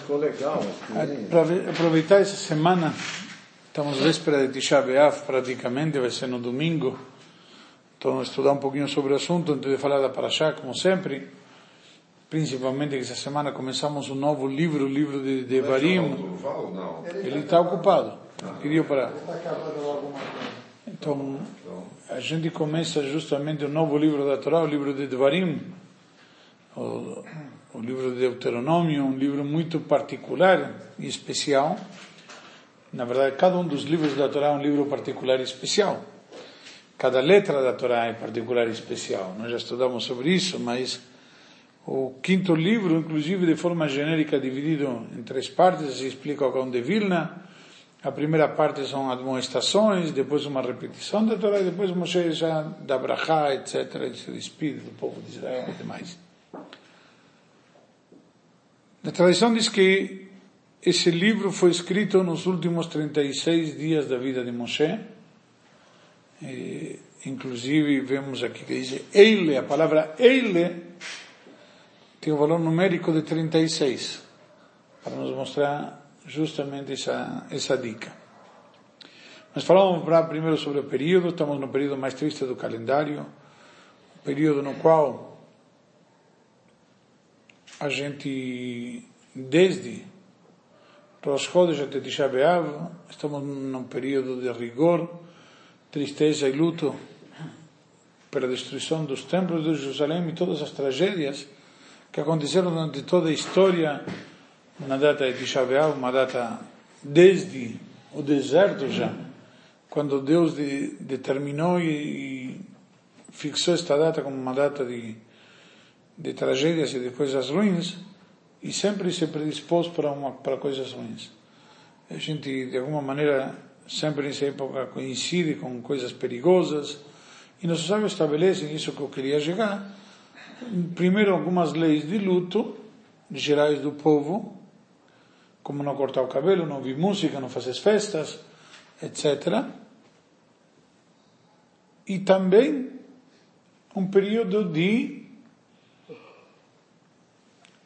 Ficou legal. Para aproveitar essa semana, estamos véspera de Tisha B'Av praticamente, vai ser no domingo. Então, estudar um pouquinho sobre o assunto antes de falar da Parashá, como sempre. Principalmente que essa semana começamos um novo livro, o livro de Devarim. Ele está ocupado. Pediu para. Então, a gente começa justamente o um novo livro da Torá, o livro de Devarim, o, o livro de Deuteronômio, um livro muito particular e especial. Na verdade, cada um dos livros da Torá é um livro particular e especial. Cada letra da Torá é particular e especial. Nós já estudamos sobre isso, mas o quinto livro, inclusive de forma genérica, dividido em três partes, se explica o de Vilna. A primeira parte são admoestações, depois uma repetição da Torá, e depois Moshe já dá brachá, etc., e se despede do povo de Israel e demais. A tradição diz que esse livro foi escrito nos últimos 36 dias da vida de Moshe, e, inclusive, vemos aqui que diz Eile, a palavra Eile tem o um valor numérico de 36, para nos mostrar justamente essa, essa dica. Mas falamos primeiro sobre o período, estamos no período mais triste do calendário, período no qual a gente, desde Rosh Chodesh até Tisha B'Av, estamos num período de rigor, tristeza e luto pela destruição dos templos de Jerusalém e todas as tragédias que aconteceram durante toda a história na data de Tisha B'Av, uma data desde o deserto já, quando Deus de, determinou e, e, fixou esta data como uma data de, de tragédias e de coisas ruins, e sempre se predispôs para, uma, para coisas ruins. A gente, de alguma maneira, sempre nessa época coincide com coisas perigosas, e nossos sábios estabelecem isso que eu queria chegar. Primeiro, algumas leis de luto gerais do povo, como não cortar o cabelo, não ouvir música, não fazer festas, etc. E também um período de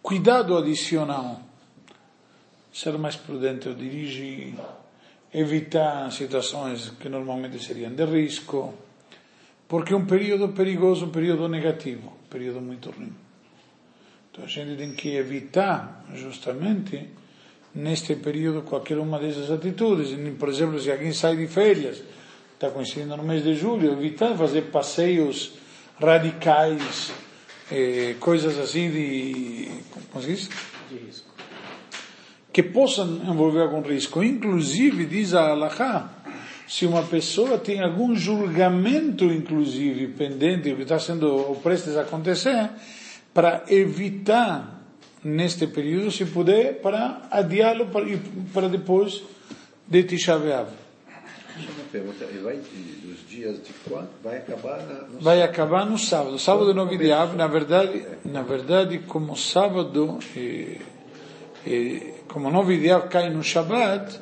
cuidado adicional. Ser mais prudente ao dirigir, evitar situações que normalmente seriam de risco, porque é um período perigoso, um período negativo, um período muito ruim. Então a gente tem que evitar, justamente, neste período, qualquer uma dessas atitudes. Por exemplo, se alguém sai de férias, está coincidindo no mês de julho, evitar fazer passeios radicais, eh, coisas assim de. Como se diz? De risco que possam envolver algum risco. Inclusive, diz a Allahá, se uma pessoa tem algum julgamento, inclusive, pendente, que está sendo prestes a acontecer, para evitar, neste período, se puder, para adiá-lo para, para depois de Tisha B'Av. Vai, dos dias de quando? Vai acabar no Vai acabar no sábado. Sábado não de Av, na verdade, na verdade, como sábado... Eh, eh, como nove dias cai no Shabbat,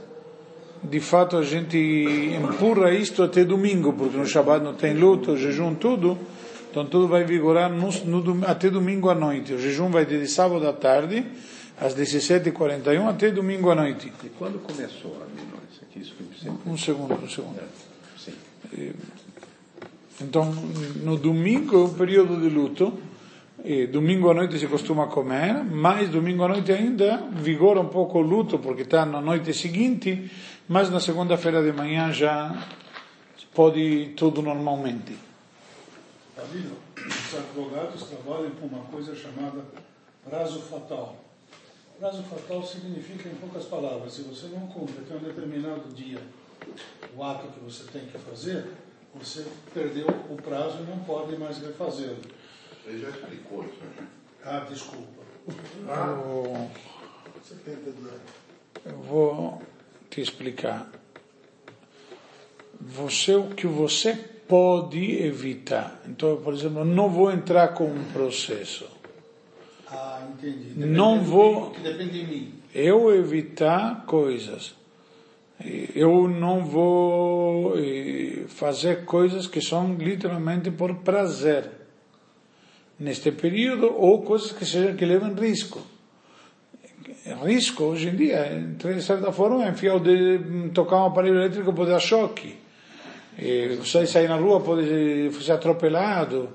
de fato a gente empurra isto até domingo, porque no Shabbat não tem luto, jejum, tudo. Então tudo vai vigorar no, no, até domingo à noite. O jejum vai de sábado à tarde, às 17h41, até domingo à noite. E quando começou a Minóis? Um segundo, um segundo. É, então, no domingo é um período de luto e domingo à noite se costuma comer, mas domingo à noite ainda vigora um pouco o luto, porque está na noite seguinte, mas na segunda-feira de manhã já pode tudo normalmente. Os advogados trabalham com uma coisa chamada prazo fatal. Prazo fatal significa, em poucas palavras, se você não cumpre até um determinado dia o ato que você tem que fazer, você perdeu o prazo e não pode mais refazê-lo. Ele já explicou isso. Né? Ah, desculpa. Ah, eu vou te explicar. Você, o que você pode evitar. Então, por exemplo, não vou entrar com um processo. Ah, entendi. Depende não vou. Depende de mim. Eu evitar coisas. Eu não vou fazer coisas que são literalmente por prazer neste período ou coisas que sejam que levem risco. risco hoje em dia, de certa forma, é enfiar o de, tocar um aparelho elétrico pode dar choque. E você sair na rua pode ser atropelado.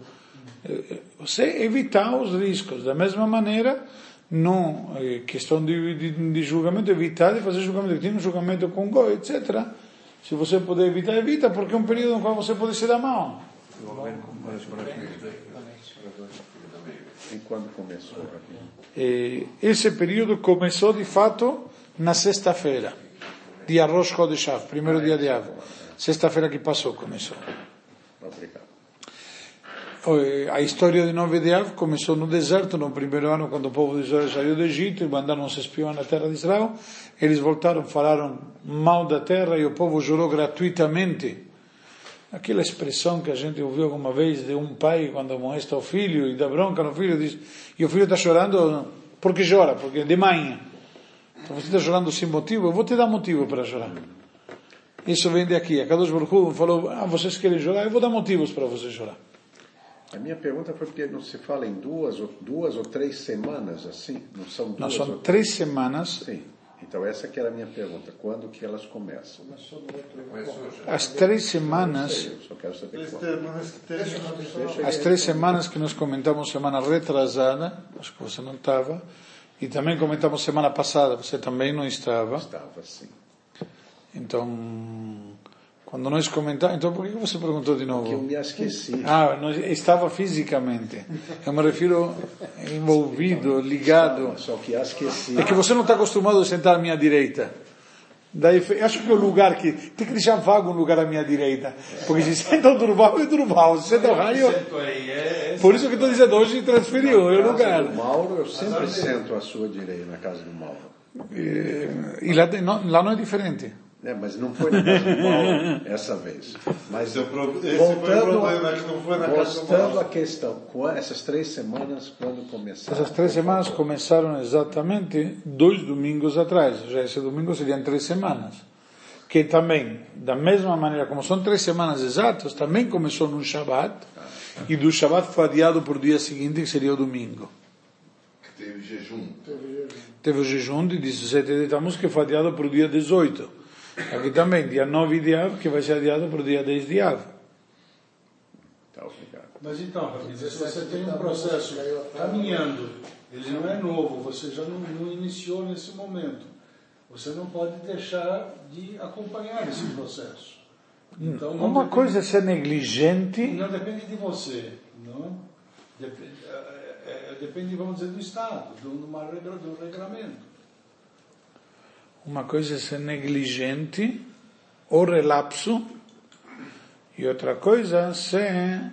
Você evitar os riscos. Da mesma maneira, não é questão de, de, de, julgamento, evitar de fazer julgamento. Tem um julgamento com goi, etc. Se você puder evitar, evita, porque é um período no qual você pode se dar mal. E quando começou? E esse período começou de fato na sexta-feira, dia Rosh Chodesh primeiro dia de Av. Sexta-feira que passou começou. Obrigado. A história de Nove de Av começou no deserto, no primeiro ano, quando o povo de Israel saiu do Egito e mandaram os espiões na terra de Israel. Eles voltaram, falaram mal da terra e o povo jurou gratuitamente. Aquela expressão que a gente ouviu alguma vez de um pai quando amoesta o filho e dá bronca no filho, diz, e o filho está chorando porque chora, porque é de manhã. Então você está chorando sem motivo, eu vou te dar motivo para chorar. Isso vem daqui. A Kadosh Baruch falou, ah, vocês querem chorar, eu vou dar motivos para vocês chorar. A minha pergunta foi porque não se fala em duas ou, duas ou três semanas assim? Não são duas Não, são ou... três semanas. Sim. Então essa que era a minha pergunta. Quando que elas começam? As três semanas, as três semanas que nós comentamos semana retrasada, acho que você não estava, e também comentamos semana passada, você também não estava. Estava assim. Então, quando nós comentamos, então por que você perguntou de Que eu novo? me esqueci. Ah, não, estava fisicamente. Eu me refiro envolvido, ligado. Só que esqueci. É que você não está acostumado a sentar à minha direita. Daí, acho que o lugar que. Tem que deixar vago um lugar à minha direita. Porque se senta o Durval, é Durval. Se senta o raio. Por isso que estou dizendo, hoje transferiu, é o Na lugar. casa do Mauro, eu sempre sento à sua direita, na casa do Mauro. E, e lá, lá não é diferente. É, mas não foi na casa do Mauro essa vez. Mas Esse problema, voltando Mauro. à questão, com essas três semanas, quando começaram? Essas três semanas começaram exatamente dois domingos atrás. Já esse domingo seriam três semanas. Que também, da mesma maneira como são três semanas exatas, também começou no Shabat. E do Shabat foi adiado para o dia seguinte, que seria o domingo. Teve jejum. Teve o jejum de 17 de Tammuz, que foi adiado para o dia 18. Aqui também, dia 9 de Av, que vai ser adiado para o dia 10 de Av. Tá, obrigado. Mas então, se você tem um processo caminhando, ele não é novo, você já não, não iniciou nesse momento. Você não pode deixar de acompanhar esse processo. Então, não Uma depende- coisa é ser negligente, Não depende de você, não? Dep- é- é- depende, vamos dizer, do Estado, de uma regra, de um regramento. Uma coisa é ser negligente ou relapso, e outra coisa é ser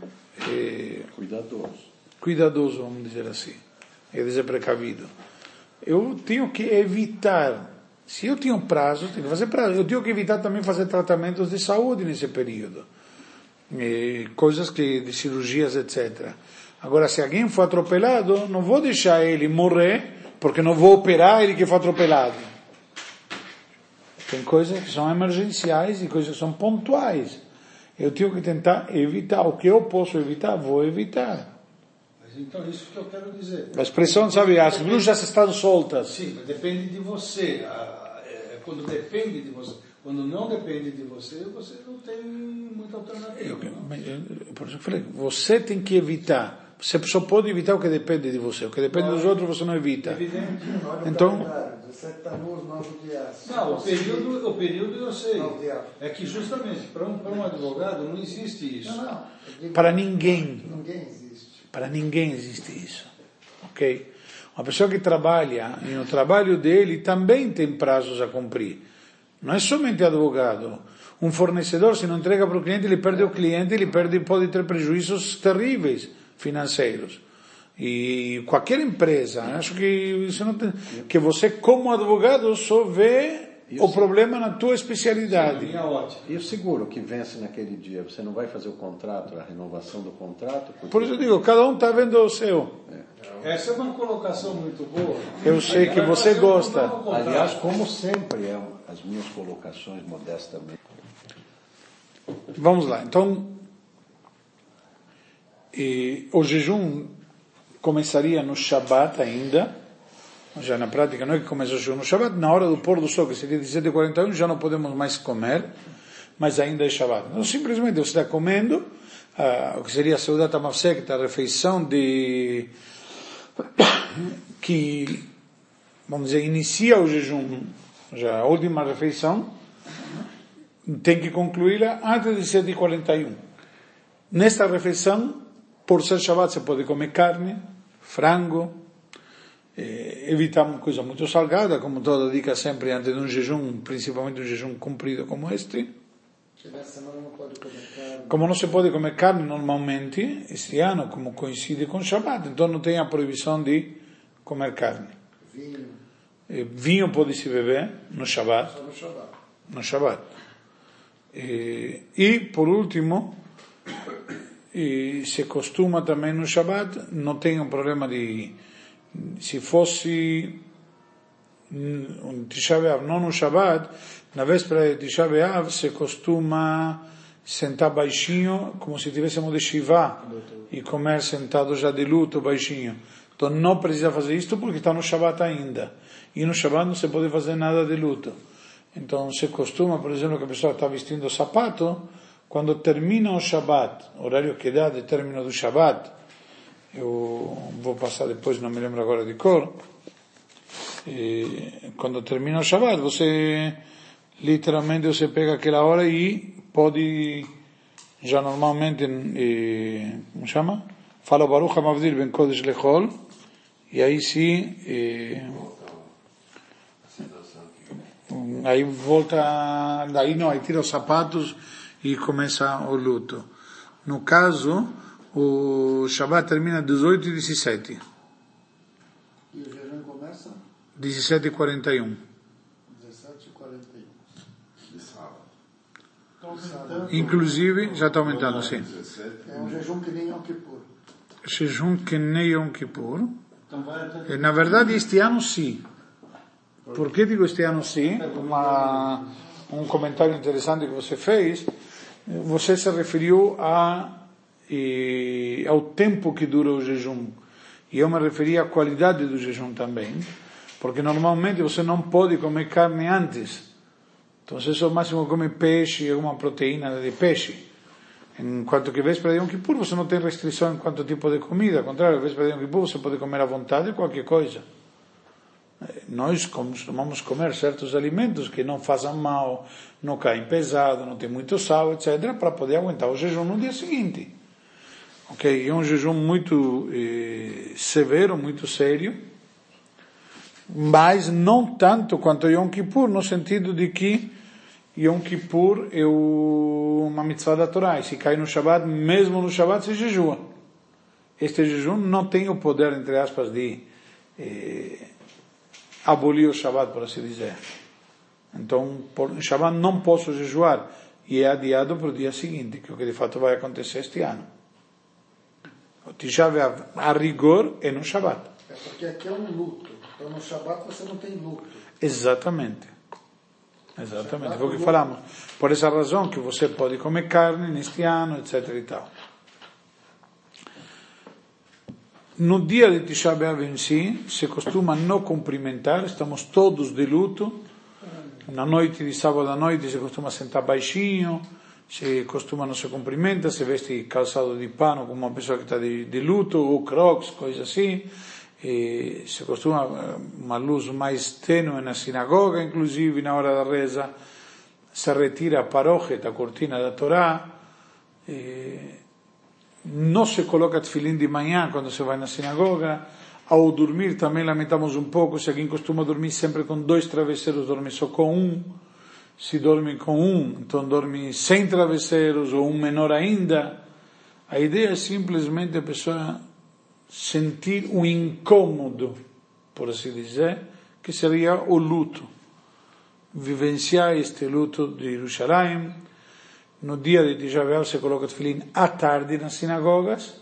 eh, Cuidadoso. cuidadoso, vamos dizer assim, é dizer precavido. Eu tenho que evitar, se eu tenho prazo, tenho que fazer prazo, eu tenho que evitar também fazer tratamentos de saúde nesse período, Eh, coisas que de cirurgias, etc. Agora, se alguém for atropelado, não vou deixar ele morrer, porque não vou operar ele que foi atropelado. Tem coisas que são emergenciais e coisas que são pontuais. Eu tenho que tentar evitar. O que eu posso evitar, vou evitar. Mas, Então, isso que eu quero dizer. A expressão, sabe, as bruxas estão soltas. Sim, mas depende de você. É, Quando depende de você. Quando não depende de você, você não tem muita alternativa. Eu, não? eu- por isso que eu falei, você tem que evitar. Você só pode evitar o que depende de você. O que depende dos outros, você não evita. Evidente. Então- calendário, 17 Tammuz, 9 dias. Não, o período, o período eu sei. É que justamente para um, para um advogado não existe isso. Não, não. digo- Para ninguém. Ninguém existe. Para ninguém existe isso. Ok? Uma pessoa que trabalha e no trabalho dele também tem prazos a cumprir. Não é somente advogado. Um fornecedor, se não entrega para o cliente, ele perde o cliente, ele perde, pode ter prejuízos terríveis financeiros. E qualquer empresa, acho que isso não tem, que você como advogado só vê o problema na tua especialidade. Ótica. E o seguro que vence naquele dia? Você não vai fazer o contrato, a renovação do contrato? Porque- Por isso eu digo, cada um está vendo o seu. Essa é uma colocação muito boa. Eu sei que você gosta. Aliás, como sempre, é as minhas colocações modestamente. Vamos lá, então, e, o jejum começaria no Shabat ainda, já na prática não é que começa o jejum no Shabbat, na hora do pôr do sol, que seria 17h41, já não podemos mais comer, mas ainda é Shabbat. Então simplesmente você está comendo, ah, o que seria a Seudat Amavsek, a refeição de, que, vamos dizer, inicia o jejum, já a última refeição, tem que concluí-la antes de 7h41. Nesta refeição, por ser Shabbat, você pode comer carne, frango, eh, evitar coisa muito salgada, como toda dica sempre antes de um jejum, principalmente um jejum comprido como este. Como não se pode comer carne normalmente, este ano, como coincide com Shabbat, então não tem a proibição de comer carne. Vinho. Eh, vinho pode se beber no Shabbat. no Shabbat. No Shabbat. E, e por último, e se costuma também no Shabbat, não tem um problema de se fosse um Tisha B'Av, não no Shabbat, na véspera de Tisha B'Av se costuma sentar baixinho, como se tivéssemos de Shiva, e comer sentado já de luto, baixinho. Então não precisa fazer isto porque está no Shabbat ainda. E no Shabbat não se pode fazer nada de luto. Então se costuma, por exemplo, que a pessoa está vestindo sapato, quando termina o Shabbat, horário que dá de término do Shabbat, eu vou passar depois, não me lembro agora de cor, e quando termina o Shabbat, você literalmente você pega aquela hora e pode já normalmente, e, como chama? Fala Baruch HaMavdir Ben Kodesh Lechol, e aí sim, e, aí volta, daí não, aí tira os sapatos e começa o luto. No caso, o Shabbat termina 18 e 17. E o jejum começa? 17 e 41. 17 e 41. De sábado. Então, aumentando. Inclusive, já está aumentando, sim. 17. É um jejum que nem Yom Kippur. Jejum que nem Yom Kippur. Então vai até E, Na verdade, este ano sim. Por que digo este ano sim? Uma, um comentário interessante que você fez. Você se referiu a, ao tempo que dura o jejum. E eu me referi à qualidade do jejum também. Porque normalmente você não pode comer carne antes. Então você só máximo come peixe alguma proteína de peixe. Enquanto que véspera de Yom Kippur você não tem restrição em quanto tipo de comida. Ao contrário, véspera de Yom Kippur você pode comer à vontade qualquer coisa. Nós costumamos comer certos alimentos que não façam mal, não caem pesado, não tem muito sal, etc., para poder aguentar o jejum no dia seguinte. Ok? É um jejum muito eh, severo, muito sério, mas não tanto quanto Yom Kippur, no sentido de que Yom Kippur é uma mitzvah da Torá, e se cai no Shabbat, mesmo no Shabbat se jejua. Este jejum não tem o poder, entre aspas, de eh, abolir o Shabbat, por assim dizer. Então, por Shabbat não posso jejuar, e é adiado para o dia seguinte, que é o que de fato vai acontecer este ano. O Tisha B'Av, a rigor, é no Shabbat. É porque aqui é um luto. Então no Shabbat você não tem luto. Exatamente. Exatamente, foi o que falamos. Por essa razão que você pode comer carne neste ano, etc e tal. No dia de Tisha B'Av em si, se costuma não cumprimentar, estamos todos de luto. Na noite de sábado à noite se costuma sentar baixinho, se costuma não se cumprimenta, se veste calçado de pano como uma pessoa que está de, de luto, ou crocs, coisa assim. E se costuma eh, uma luz mais tênue na sinagoga, inclusive na hora da reza, se retira a parochet, a cortina da Torá, e não se coloca tefilim de manhã quando se vai na sinagoga, ao dormir também lamentamos um pouco, se alguém costuma dormir sempre com dois travesseiros, dorme só com um, se dorme com um, então dorme sem travesseiros, ou um menor ainda. A ideia é simplesmente a pessoa sentir o incômodo, por assim dizer, que seria o luto. Vivenciar este luto de Jerusalém. No dia de Tisha B'Av se coloca tefilim à tarde nas sinagogas,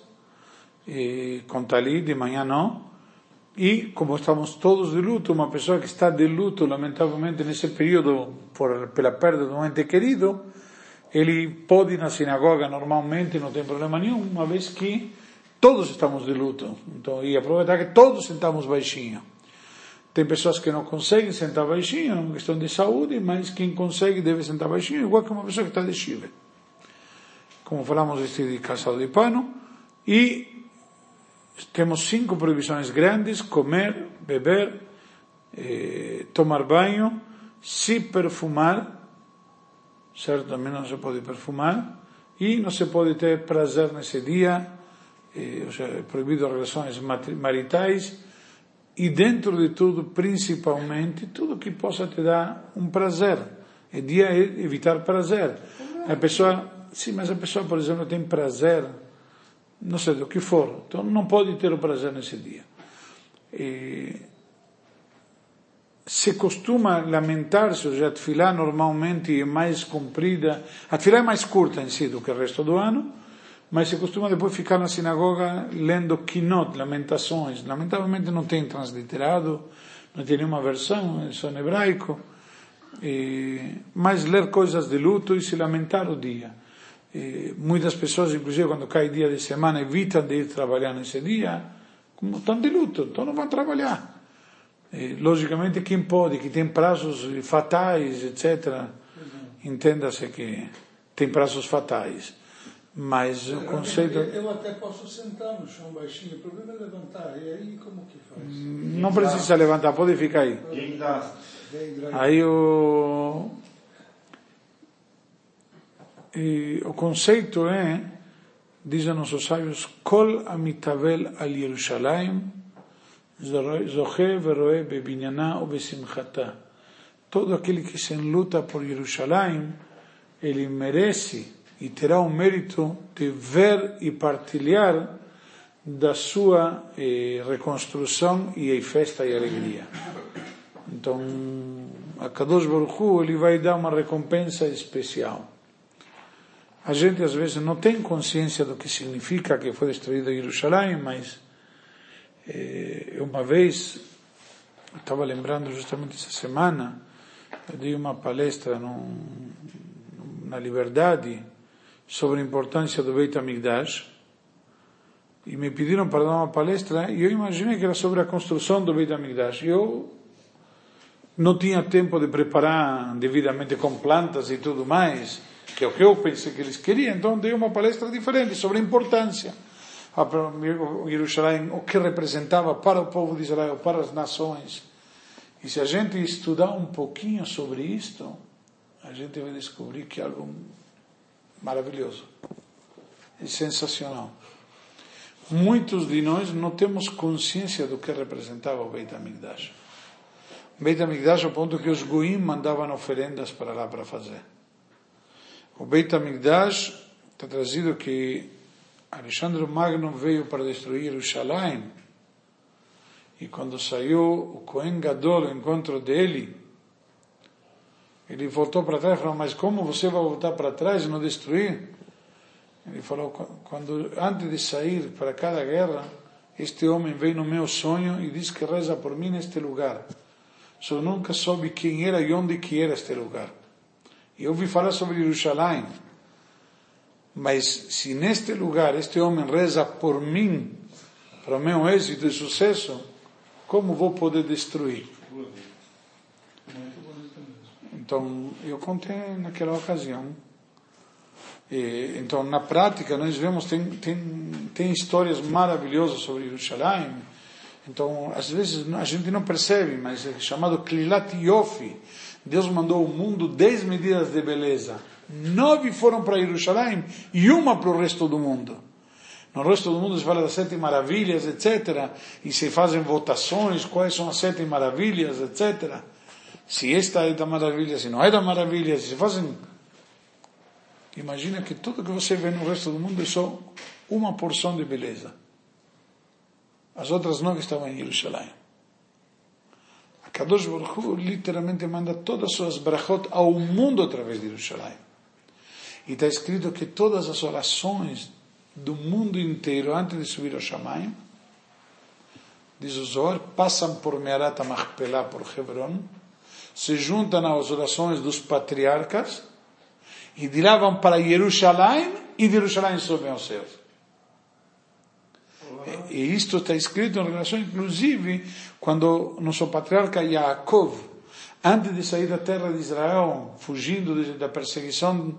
e com talit, de manhã não. E como estamos todos de luto, uma pessoa que está de luto, lamentavelmente, nesse período, por, pela perda de um ente querido, ele pode ir na sinagoga normalmente, não tem problema nenhum, uma vez que todos estamos de luto. Então, e aproveitar que todos sentamos baixinho. Tem pessoas que não conseguem sentar baixinho, é uma questão de saúde, mas quem consegue deve sentar baixinho, igual que uma pessoa que está de Chile. Como falamos, vestir de calçado de pano. E temos cinco proibições grandes: comer, beber, eh, tomar banho, se perfumar, certo? Também não se pode perfumar. E não se pode ter prazer nesse dia, eh, ou seja, é proibido relações maritais e dentro de tudo, principalmente, tudo que possa te dar um prazer. É dia evitar prazer. A pessoa, sim, mas a pessoa, por exemplo, tem prazer, não sei do que for, então não pode ter o prazer nesse dia. E se costuma lamentar-se, ou seja, a tefilá normalmente é mais comprida, a tefilá é mais curta em si do que o resto do ano, mas se costuma depois ficar na sinagoga lendo Kinot, Lamentações. Lamentavelmente não tem transliterado, não tem nenhuma versão, é só em hebraico. E, mas ler coisas de luto e se lamentar o dia. E, muitas pessoas, inclusive quando cai dia de semana, evitam de ir trabalhar nesse dia, como estão de luto, então não vão trabalhar. E, logicamente, quem pode, que tem prazos fatais, etc., entenda-se que tem prazos fatais. Mas o conceito. Eu até posso sentar no chão baixinho, o problema é levantar. E aí como que faz? Não precisa levantar, pode ficar aí. Aí o. E o conceito é, dizem nossos sábios, Kol amitavel al Yerushalayim, zoche veroe bebinyana ou besimchata. Todo aquele que se enluta por Jerusalém, ele merece e terá o mérito de ver e partilhar da sua eh, reconstrução e festa e alegria. Então, a Kadosh Baruch Hu, ele vai dar uma recompensa especial. A gente às vezes não tem consciência do que significa que foi destruída Jerusalém, mas eh, uma vez, estava lembrando justamente essa semana, eu dei uma palestra num, na Liberdade, sobre a importância do Beit HaMikdash e me pediram para dar uma palestra e eu imaginei que era sobre a construção do Beit HaMikdash. Eu não tinha tempo de preparar devidamente com plantas e tudo mais, que é o que eu pensei que eles queriam, então dei uma palestra diferente sobre a importância. A Jerusalém, o que representava para o povo de Israel, para as nações. E se a gente estudar um pouquinho sobre isto, a gente vai descobrir que é algo maravilhoso. É sensacional. Muitos de nós não temos consciência do que representava o Beit HaMikdash. O Beit HaMikdash ao ponto que os Goim mandavam oferendas para lá para fazer. O Beit HaMikdash está trazido que Alexandre Magno veio para destruir Jerusalém e quando saiu o Cohen Gadol, o encontro dele, ele voltou para trás e falou, mas como você vai voltar para trás e não destruir? Ele falou, quando antes de sair para cada guerra, este homem veio no meu sonho e disse que reza por mim neste lugar. Só nunca soube quem era e onde que era este lugar. E ouvi falar sobre Jerusalém. Mas se neste lugar este homem reza por mim, para o meu êxito e sucesso, como vou poder destruir? Então, eu contei naquela ocasião. E, então, na prática, nós vemos, tem, tem, tem histórias maravilhosas sobre Jerusalém. Então, às vezes, a gente não percebe, mas é chamado Klilat Yofi. Deus mandou ao mundo dez medidas de beleza. Nove foram para Jerusalém e uma para o resto do mundo. No resto do mundo se fala das sete maravilhas, etc. E se fazem votações, quais são as sete maravilhas, etc se esta é da maravilha, se não é da maravilha, se fazem. Imagina que tudo que você vê no resto do mundo é só uma porção de beleza. As outras nove estavam em Jerusalém. A Kadosh Baruch Hu literalmente manda todas as suas brachot ao mundo através de Jerusalém. E está escrito que todas as orações do mundo inteiro antes de subir ao Shamayim, diz o Zohar, passam por Mearat HaMachpelah, por Hebron, se juntam às orações dos patriarcas e de lá vão para Jerusalém e de Jerusalém sobem aos céus. E isto está escrito em relação, inclusive, quando nosso patriarca Yaakov, antes de sair da terra de Israel, fugindo da perseguição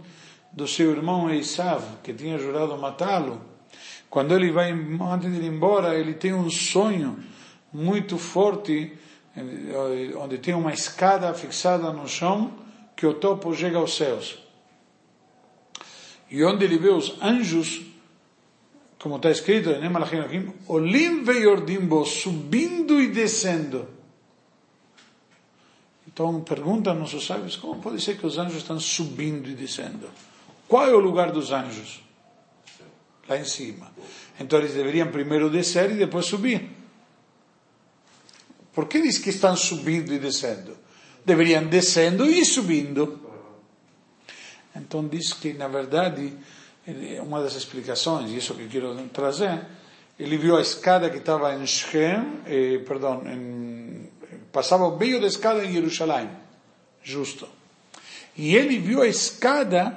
do seu irmão Esav, que tinha jurado matá-lo, quando ele vai, antes de ir embora, ele tem um sonho muito forte, onde tem uma escada fixada no chão, que o topo chega aos céus. E onde ele vê os anjos, como está escrito Olim veiordimbo, subindo e descendo. Então pergunta nossos sábios, como pode ser que os anjos estão subindo e descendo? Qual é o lugar dos anjos? Lá em cima. Então eles deveriam primeiro descer e depois subir. Por que diz que estão subindo e descendo? Deveriam descendo e subindo. Então diz que, na verdade, uma das explicações, isso que quero trazer, ele viu a escada que estava em Shem, eh, perdão, em, passava o meio da escada em Jerusalém, justo. E ele viu a escada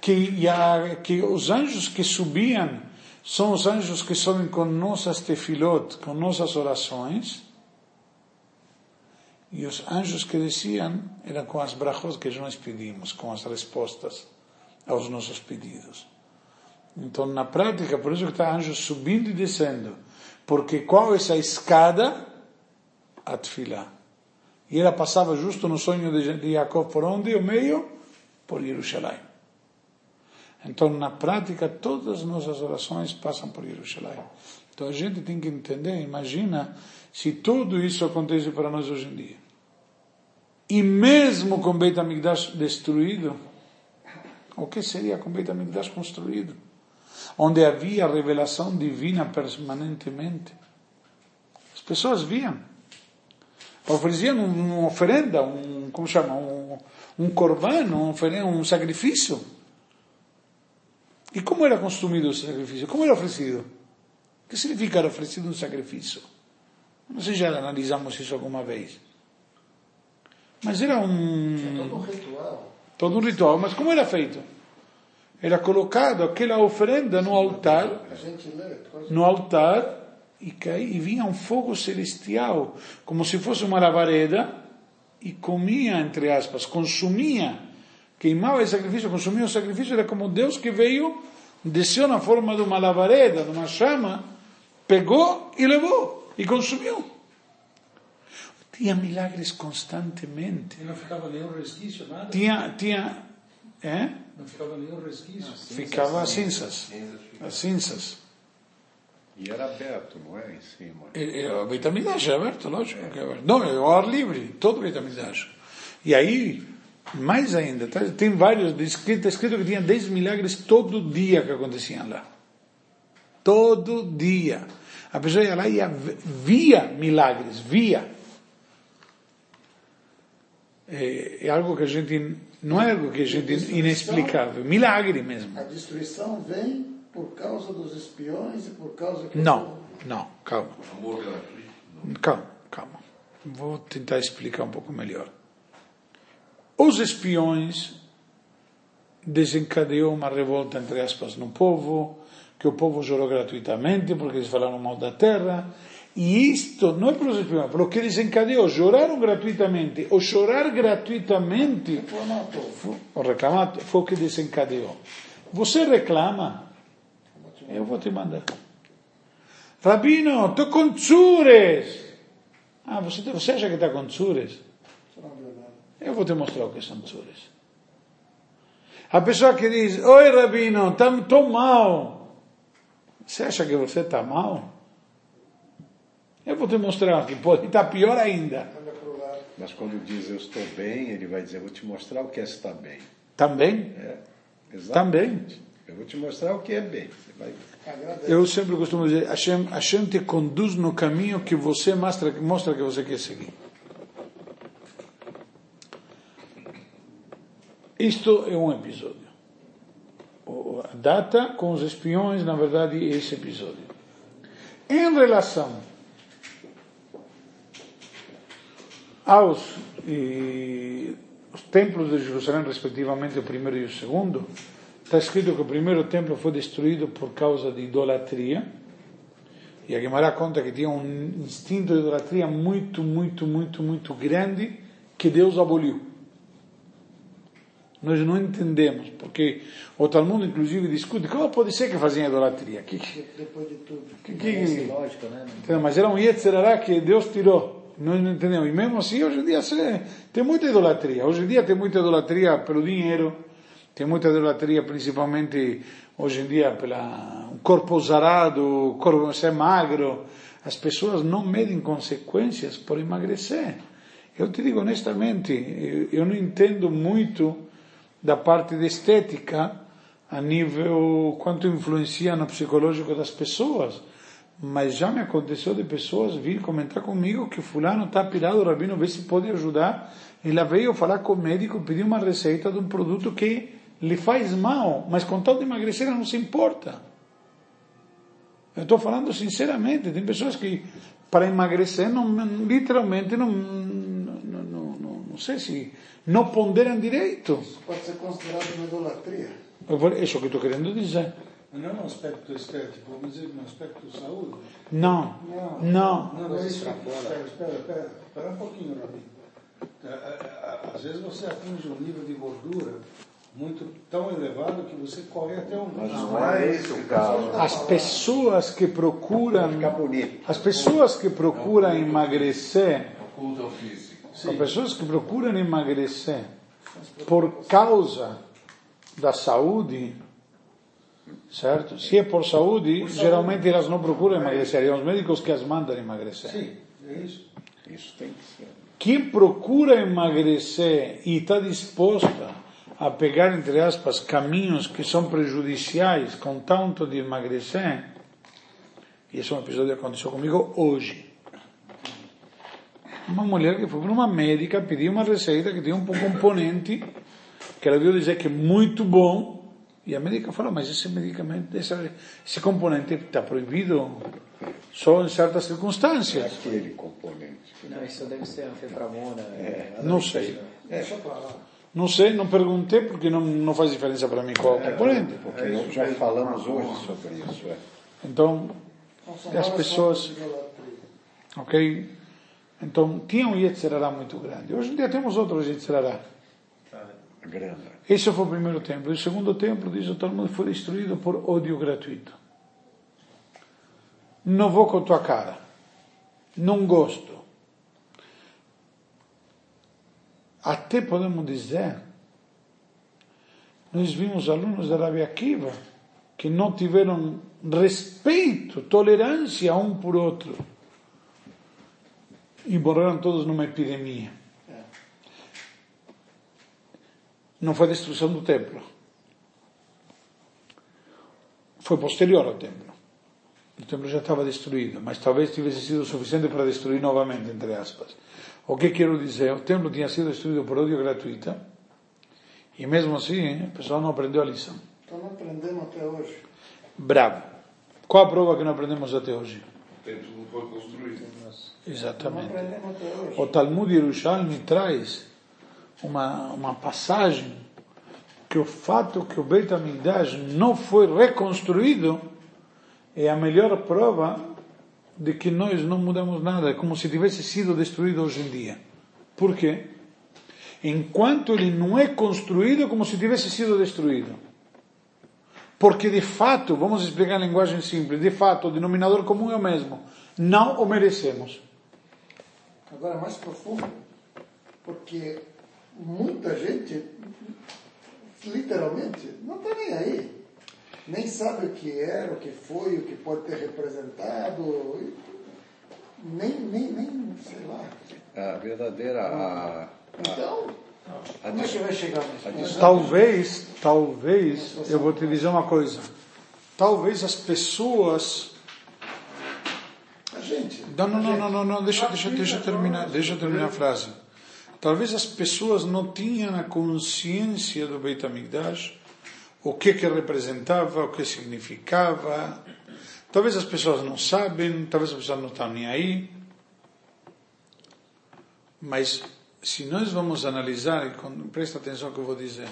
que, a, que os anjos que subiam são os anjos que sobem com nossas tefilot, com nossas orações, e os anjos que desciam eram com as brachos que nós pedimos, com as respostas aos nossos pedidos. Então, na prática, por isso que está anjos subindo e descendo. Porque qual é essa escada? A. E ela passava justo no sonho de Jacob por onde? O meio? Por Jerusalém. Então, na prática, todas as nossas orações passam por Jerusalém. Então, a gente tem que entender, imagina se tudo isso acontece para nós hoje em dia. E mesmo com Beit HaMikdash destruído, o que seria com Beit HaMikdash construído? Onde havia revelação divina permanentemente. As pessoas viam. Ofereciam uma oferenda, um, como chama, um, um corban, um, sacrifício. E como era consumido esse sacrifício? Como era oferecido? O que significa oferecido um sacrifício? Não sei se já analisamos isso alguma vez. Mas era um. Todo um ritual. Todo um ritual. Mas como era feito? Era colocado aquela oferenda no altar. No altar. E, cai, e vinha um fogo celestial, como se fosse uma lavareda, e comia, entre aspas, consumia, queimava o sacrifício, consumia o sacrifício, era como Deus que veio, desceu na forma de uma lavareda, de uma chama, pegou e levou, e consumiu. Tinha milagres constantemente. E não ficava nenhum resquício, nada? Tinha, tinha, é? Não ficava nenhum resquício? Ficava as cinzas. As cinzas. E era aberto, não é? Em cima. E, o é aberto, lógico é aberto. Não, é o ar livre, todo o Beitamidash. E aí, mais ainda, tá? tem vários, está escrito que tinha 10 milagres todo dia que aconteciam lá. Todo dia. A pessoa ia lá e via milagres, via é, é, algo que a gente não é algo que a gente inexplicável, milagre mesmo. A destruição vem por causa dos espiões e por causa que não, não, calma. Calma, calma. Vou tentar explicar um pouco melhor. Os espiões desencadeou uma revolta entre aspas no povo, que o povo chorou gratuitamente porque eles falaram mal da terra e isto não é para os espiões, para o que desencadeou, choraram gratuitamente. O chorar gratuitamente o reclamar foi o que desencadeou. Você reclama, eu vou te mandar. Rabino, estou com tsures. Ah, você, você acha que está com tsures? Eu vou te mostrar o que são tsures. A pessoa que diz, oi Rabino, estou mal. Você acha que você está mal? Eu vou te mostrar que pode estar pior ainda. Mas quando diz eu estou bem, ele vai dizer, eu vou te mostrar o que é estar bem. Também? É, exatamente. Também. Eu vou te mostrar o que é bem. Vai... Eu sempre costumo dizer, Hashem, Hashem te conduz no caminho que você mostra, mostra que você quer seguir. Isto é um episódio. A data com os espiões, na verdade, é esse episódio. Em relação aos e, os templos de Jerusalém, respectivamente o primeiro e o segundo, está escrito que o primeiro templo foi destruído por causa de idolatria, E a Guimarães conta que tinha um instinto de idolatria muito, muito, muito, muito grande que Deus aboliu. Nós não entendemos, porque o Talmud inclusive discute como pode ser que faziam idolatria. Que, Depois de tudo. que, que, Esse lógico, né? Entendeu? Mas era um Yetzerará que Deus tirou. Não entendemos. E mesmo assim, hoje em dia tem muita idolatria. Hoje em dia tem muita idolatria pelo dinheiro, tem muita idolatria principalmente hoje em dia pelo corpo zarado, corpo ser magro. As pessoas não medem consequências por emagrecer. Eu te digo honestamente, eu- não entendo muito da parte de estética a nível quanto influencia no psicológico das pessoas. Mas já me aconteceu de pessoas vir comentar comigo que fulano está pirado, o rabino vê se pode ajudar. Ela veio falar com o médico, pediu uma receita de um produto que lhe faz mal, mas com tal de emagrecer ela não se importa. Eu estou falando sinceramente, tem pessoas que para emagrecer não, literalmente não, não, não, não, sei se não ponderam direito. Pode ser considerado uma idolatria. Isso que estou querendo dizer. Não no aspecto estético, vamos dizer no aspecto saúde. Não, não. Não, mas isso, espera, espera, espera, espera um pouquinho, Rabino. É, é, é, Às vezes você atinge um nível de gordura muito tão elevado que você corre até um... Mas não é esse o caso. As pessoas que procuram, Ficar bonito. as pessoas que procuram emagrecer, Oculta ao físico. as pessoas que procuram emagrecer por causa da saúde, certo? Se é por saúde, geralmente elas não procuram emagrecer, é os médicos que as mandam emagrecer. Sim, é isso. Isso tem que ser. Quem procura emagrecer e está disposta a pegar, entre aspas, caminhos que são prejudiciais com tanto de emagrecer, e esse é um episódio que aconteceu comigo hoje. Uma mulher que foi para uma médica pedir uma receita que tinha um componente que ela viu dizer que é muito bom, e a médica falou, mas esse medicamento, esse, esse componente está proibido só em certas circunstâncias. Aquele componente. Não, isso deve ser anfetramona. É, Não sei. Deixa pra lá. Não sei, não perguntei porque não, não faz diferença para mim qual é o componente. Porque nós já falamos hoje sobre isso. É. Então, as pessoas- ok? Então, tinha um Yetzerará muito grande. Hoje em dia temos outros Yetzerará. Esse foi o primeiro templo. O segundo templo, diz o Talmud, foi destruído por ódio gratuito. Não vou com a tua cara. Não gosto. Até podemos dizer, nós vimos alunos da Rabi Akiva que não tiveram respeito, tolerância um por outro. E morreram todos numa epidemia. Não foi destruição do templo. Foi posterior ao templo. O templo já estava destruído, mas talvez tivesse sido suficiente para destruir novamente, entre aspas. O que quero dizer? O templo tinha sido destruído por ódio gratuito e mesmo assim o pessoal não aprendeu a lição. Então não aprendemos até hoje. Bravo. Qual a prova que não aprendemos até hoje? O templo não foi construído. Não Exatamente. aprendemos até hoje. O Talmud Yerushalmi traz uma, uma passagem que o fato que o Beit HaMikdash não foi reconstruído é a melhor prova de que nós não mudamos nada, é como se tivesse sido destruído hoje em dia. Por quê? Enquanto ele não é construído, é como se tivesse sido destruído. Porque de fato, vamos explicar em linguagem simples, de fato o denominador comum é o mesmo. Não o merecemos. Agora mais profundo, porque muita gente, literalmente, não está nem aí. Nem sabe o que era, o que foi, o que pode ter representado. Nem, nem, nem, sei lá. A verdadeira. A, a, Então, a como é que vai chegar nisso? Talvez, talvez, eu vou te dizer uma coisa. Talvez as pessoas. A gente. Não, não, não, não, não, não, deixa, deixa, deixa eu terminar, deixa eu terminar a frase. Talvez as pessoas não tinham a consciência do Beit HaMikdash, o que que representava, o que significava. Talvez as pessoas não sabem, talvez as pessoas não estão nem aí. Mas se nós vamos analisar, e presta atenção que eu vou dizer,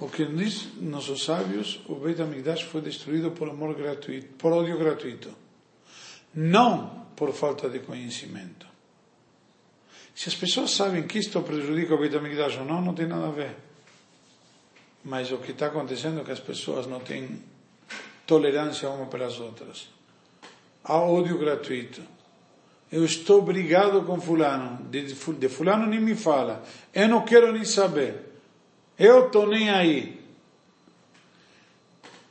o que diz nossos sábios, o Beit HaMikdash foi destruído por amor gratuito, por ódio gratuito. não por falta de conhecimento. Se as pessoas sabem que isto prejudica o Beit ou não, não tem nada a ver. Mas o que está acontecendo é que as pessoas não têm tolerância uma pelas outras. Há ódio gratuito. Eu estou brigado com fulano, de, de fulano nem me fala. Eu não quero nem saber. Eu estou nem aí.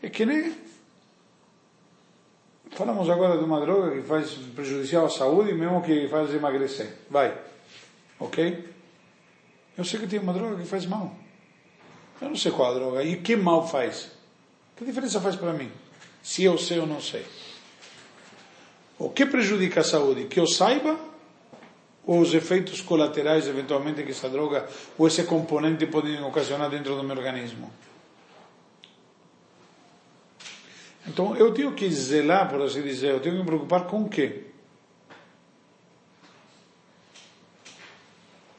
É que nem Falamos agora de uma droga que faz prejudicial à saúde, mesmo que faz emagrecer. Vai. Ok? Eu sei que tem uma droga que faz mal. Eu não sei qual a droga. E que mal faz? Que diferença faz para mim? Se eu sei ou não sei. O que prejudica a saúde? Que eu saiba ou os efeitos colaterais, eventualmente, que essa droga ou esse componente podem ocasionar dentro do meu organismo? Então eu tenho que zelar, por assim dizer, eu tenho que me preocupar com o quê?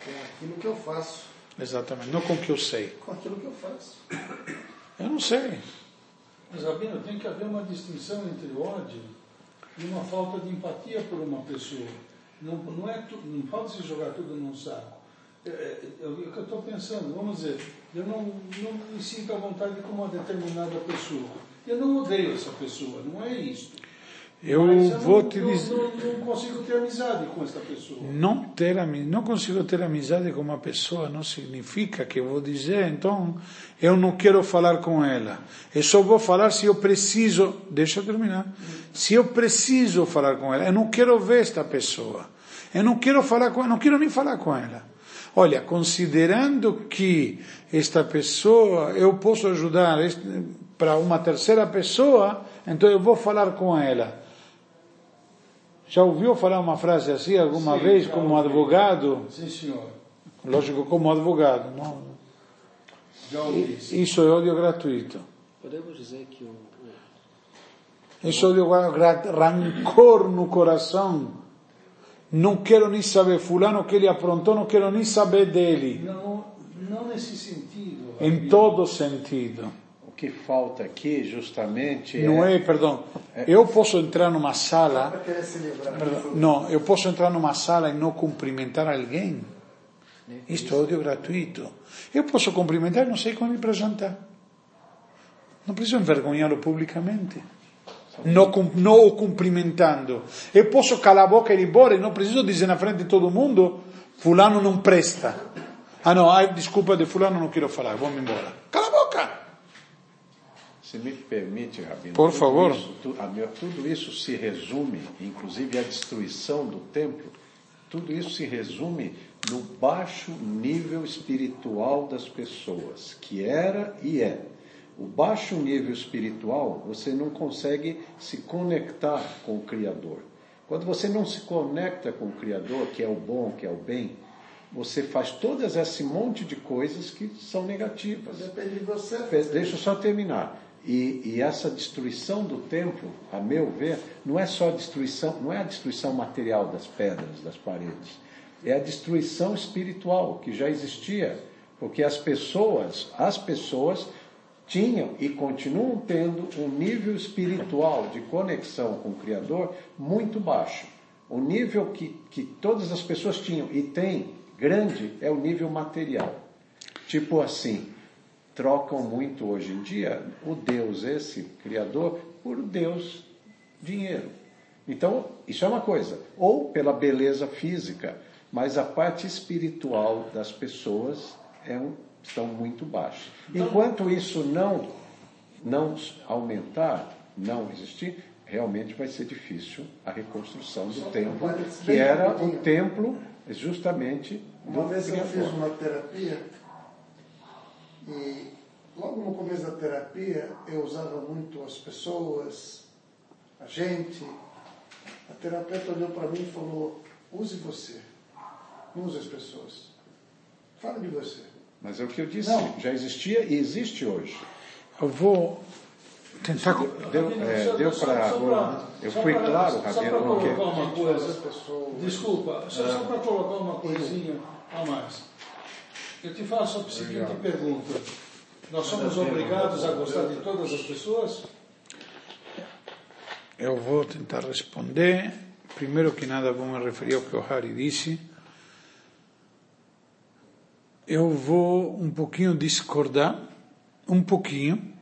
Com aquilo que eu faço. Exatamente, não com o que eu sei. Com aquilo que eu faço. Eu não sei. Mas, Rabino, tem que haver uma distinção entre ódio e uma falta de empatia por uma pessoa. Não, não, é tu, não pode se jogar tudo num saco. É, é, é o que eu estou pensando, vamos dizer, eu não, não me sinto à vontade com uma determinada pessoa. Eu não odeio essa pessoa, não é isso. Eu Mas vou não, te dizer. Não, não consigo ter amizade com essa pessoa. Não ter não consigo ter amizade com uma pessoa não significa que eu vou dizer, então eu não quero falar com ela. Eu só vou falar se eu preciso, deixa eu terminar. Se eu preciso falar com ela, eu não quero ver esta pessoa. Eu não quero falar com, não quero nem falar com ela. Olha, considerando que esta pessoa eu posso ajudar para uma terceira pessoa, então eu vou falar com ela. Já ouviu falar uma frase assim alguma Sim, vez como ouvi. advogado? Sim, senhor. Lógico, como advogado. Não? Já ouvi isso. Isso é ódio gratuito. Podemos dizer que o, Isso é ódio gratuito. Rancor no coração. Não quero nem saber fulano que ele aprontou, não quero nem saber dele. Não, não nesse sentido. Em todo sentido. O que falta aqui, justamente, Não é, perdão. Eu posso entrar numa sala. Perdão, não, eu posso entrar numa sala e não cumprimentar alguém. Isto é ódio gratuito. Eu posso cumprimentar não sei com ele para jantar. Não preciso envergonhá-lo publicamente. Não, não o cumprimentando. Eu posso calar a boca e ir embora e não preciso dizer na frente de todo mundo: Fulano não presta. Ah, não, ai, desculpa de Fulano, não quero falar, vamos embora. Cala a boca! Se me permite, Rabino. Por tudo favor. Isso, tu- a meu- tudo isso se resume, inclusive a destruição do templo, tudo isso se resume no baixo nível espiritual das pessoas, que era e é. O baixo nível espiritual, você não consegue se conectar com o Criador. Quando você não se conecta com o Criador, que é o bom, que é o bem, você faz todas esse monte de coisas que são negativas. Depende de você. Deixa eu só terminar. E, e essa destruição do templo, a meu ver, não é só destruição, não é a destruição material das pedras, das paredes, é a destruição espiritual que já existia, porque as pessoas, as pessoas tinham e continuam tendo um nível espiritual de conexão com o Criador muito baixo. O nível que, que todas as pessoas tinham e têm grande é o nível material. Tipo assim, trocam muito hoje em dia o Deus, esse Criador, por Deus dinheiro. Então, isso é uma coisa. Ou pela beleza física, mas a parte espiritual das pessoas é um, estão muito baixa. Enquanto isso não, não aumentar, não existir, realmente vai ser difícil a reconstrução do templo, que era o templo justamente Uma do vez eu fiz uma terapia e logo no começo da terapia eu usava muito as pessoas, a gente. A terapeuta olhou para mim e falou: use você, não use as pessoas. Fala de você. Mas é o que eu disse, Não. já existia e existe hoje. Eu vou tentar. Deu, é, deu para. Eu fui pra- claro, Só Rabino, porque. colocar uma coisa. Desculpa, só, só para colocar uma coisinha a mais. Eu te faço a seguinte pergunta. Nós somos obrigados a gostar de todas as pessoas? eu vou tentar responder. Primeiro que nada, vou me referir ao que o Hari disse. Eu vou um pouquinho discordar, um pouquinho,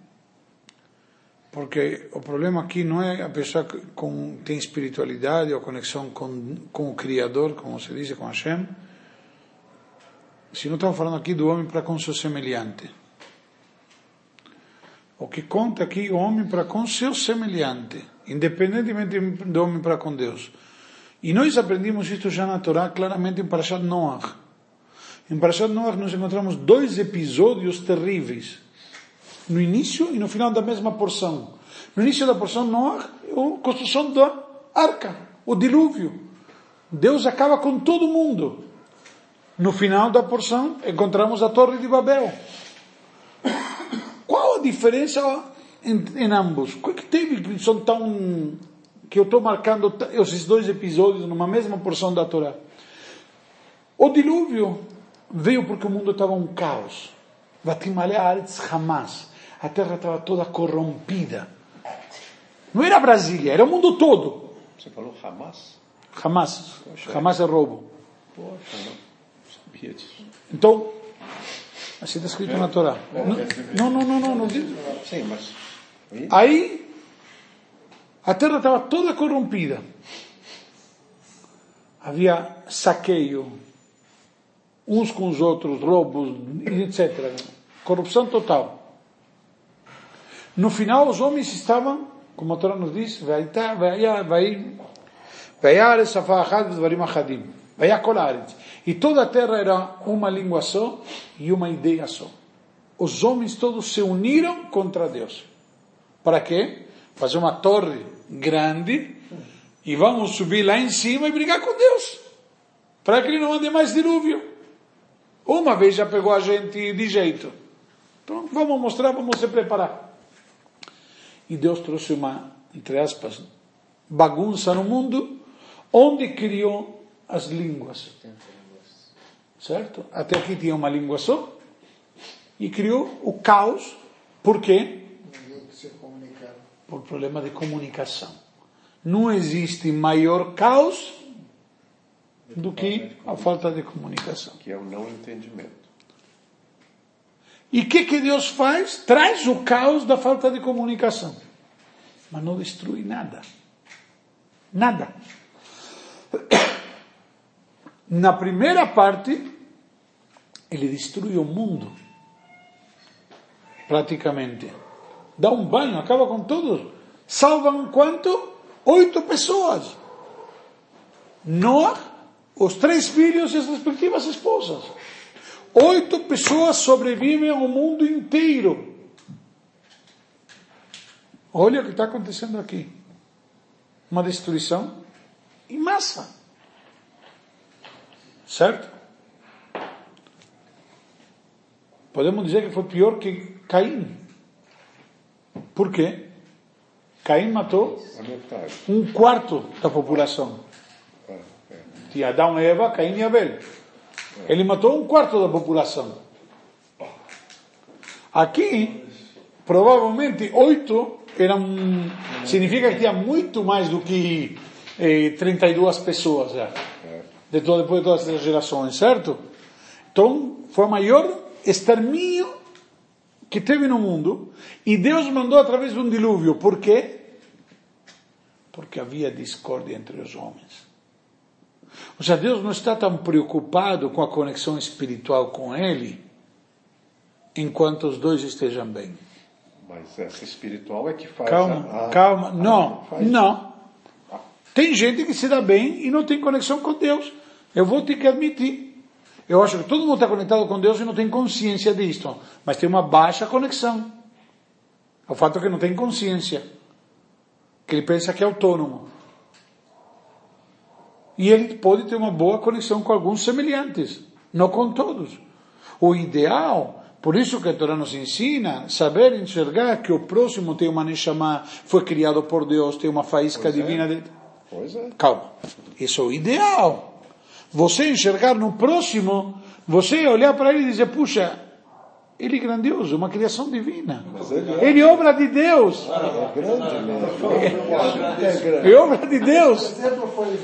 porque o problema aqui não é a pessoa que com, tem espiritualidade ou conexão com, com o Criador, como se diz, com Hashem, se não estamos falando aqui do homem para com seu semelhante. O que conta aqui o homem para com seu semelhante, independentemente do homem para com Deus. E nós aprendimos isto já na Torá, claramente em Parashat Noach. Em Parashat Noach nós encontramos dois episódios terríveis. No início e no final da mesma porção. No início da porção Noach, a construção da arca, o dilúvio. Deus acaba com todo mundo. No final da porção encontramos a Torre de Babel. Qual a diferença em, em ambos? O que teve que são tão que eu estou marcando esses dois episódios numa mesma porção da Torá? O dilúvio veio porque o mundo estava um caos. Hamas. A terra estava toda corrompida. Não era Brasília, era o mundo todo. Você falou Hamas? Hamas. Poxa. Hamas é roubo. Poxa, não. Então, assim está escrito na Torá. Não, não, não, não, não diz. Sim, mas. Aí, a terra estava toda corrompida. Havia saqueio, uns com os outros, roubos, etc. Corrupção total. No final, os homens estavam, como a Torá nos diz, "Vayita- vaya- vai- Vayares afahad dvarim achadim. Vayakol haaretz." E toda a terra era uma língua só e uma ideia só. Os homens todos se uniram contra Deus. Para quê? Fazer uma torre grande e vamos subir lá em cima e brigar com Deus. Para que ele não ande mais dilúvio. Uma vez já pegou a gente de jeito. Então vamos mostrar, vamos se preparar. E Deus trouxe uma, entre aspas, bagunça no mundo, onde criou as línguas. Certo? Até aqui tinha uma língua só. E criou o caos. Por quê? Por problema de comunicação. Não existe maior caos do que a falta de comunicação. Que é o não entendimento. E o que, que Deus faz? Traz o caos da falta de comunicação. Mas não destrui nada. Nada. Na primeira parte, ele destrui o mundo. Praticamente. Dá um banho, acaba com todos. Salvam quanto? Oito pessoas. Noah, os três filhos e as respectivas esposas. Oito pessoas sobrevivem ao mundo inteiro. Olha o que está acontecendo aqui. Uma destruição em massa. Certo? Podemos dizer que foi pior que Caim. Por quê? Caim matou um quarto da população. Tinha Adão, Eva, Caim e Abel. Ele matou um quarto da população. Aqui, provavelmente, oito eram. Significa que tinha muito mais do que eh, 32 pessoas já. De todo, depois de todas essas gerações, certo? Então, foi o maior extermínio que teve no mundo. E Deus mandou através de um dilúvio. Por quê? Porque havia discórdia entre os homens. Ou seja, Deus não está tão preocupado com a conexão espiritual com Ele, enquanto os dois estejam bem. Mas essa espiritual é que faz Calma, a, a- calma. a- Não, não. Tem gente que se dá bem e não tem conexão com Deus. Eu vou ter que admitir. Eu acho que todo mundo está conectado com Deus e não tem consciência disto. Mas tem uma baixa conexão. O fato é que não tem consciência. Que ele pensa que é autônomo. E ele pode ter uma boa conexão com alguns semelhantes, não com todos. O ideal, por isso que a Torá nos ensina, saber enxergar que o próximo tem uma neshama, foi criado por Deus, tem uma faísca Pois é. divina. De... Pois é. Calma, isso é o ideal. Você enxergar no próximo, você olhar para ele e dizer, puxa, ele é grandioso, uma criação divina. Ele é, Ele é obra de Deus. é grande mesmo. É. É obra de Deus.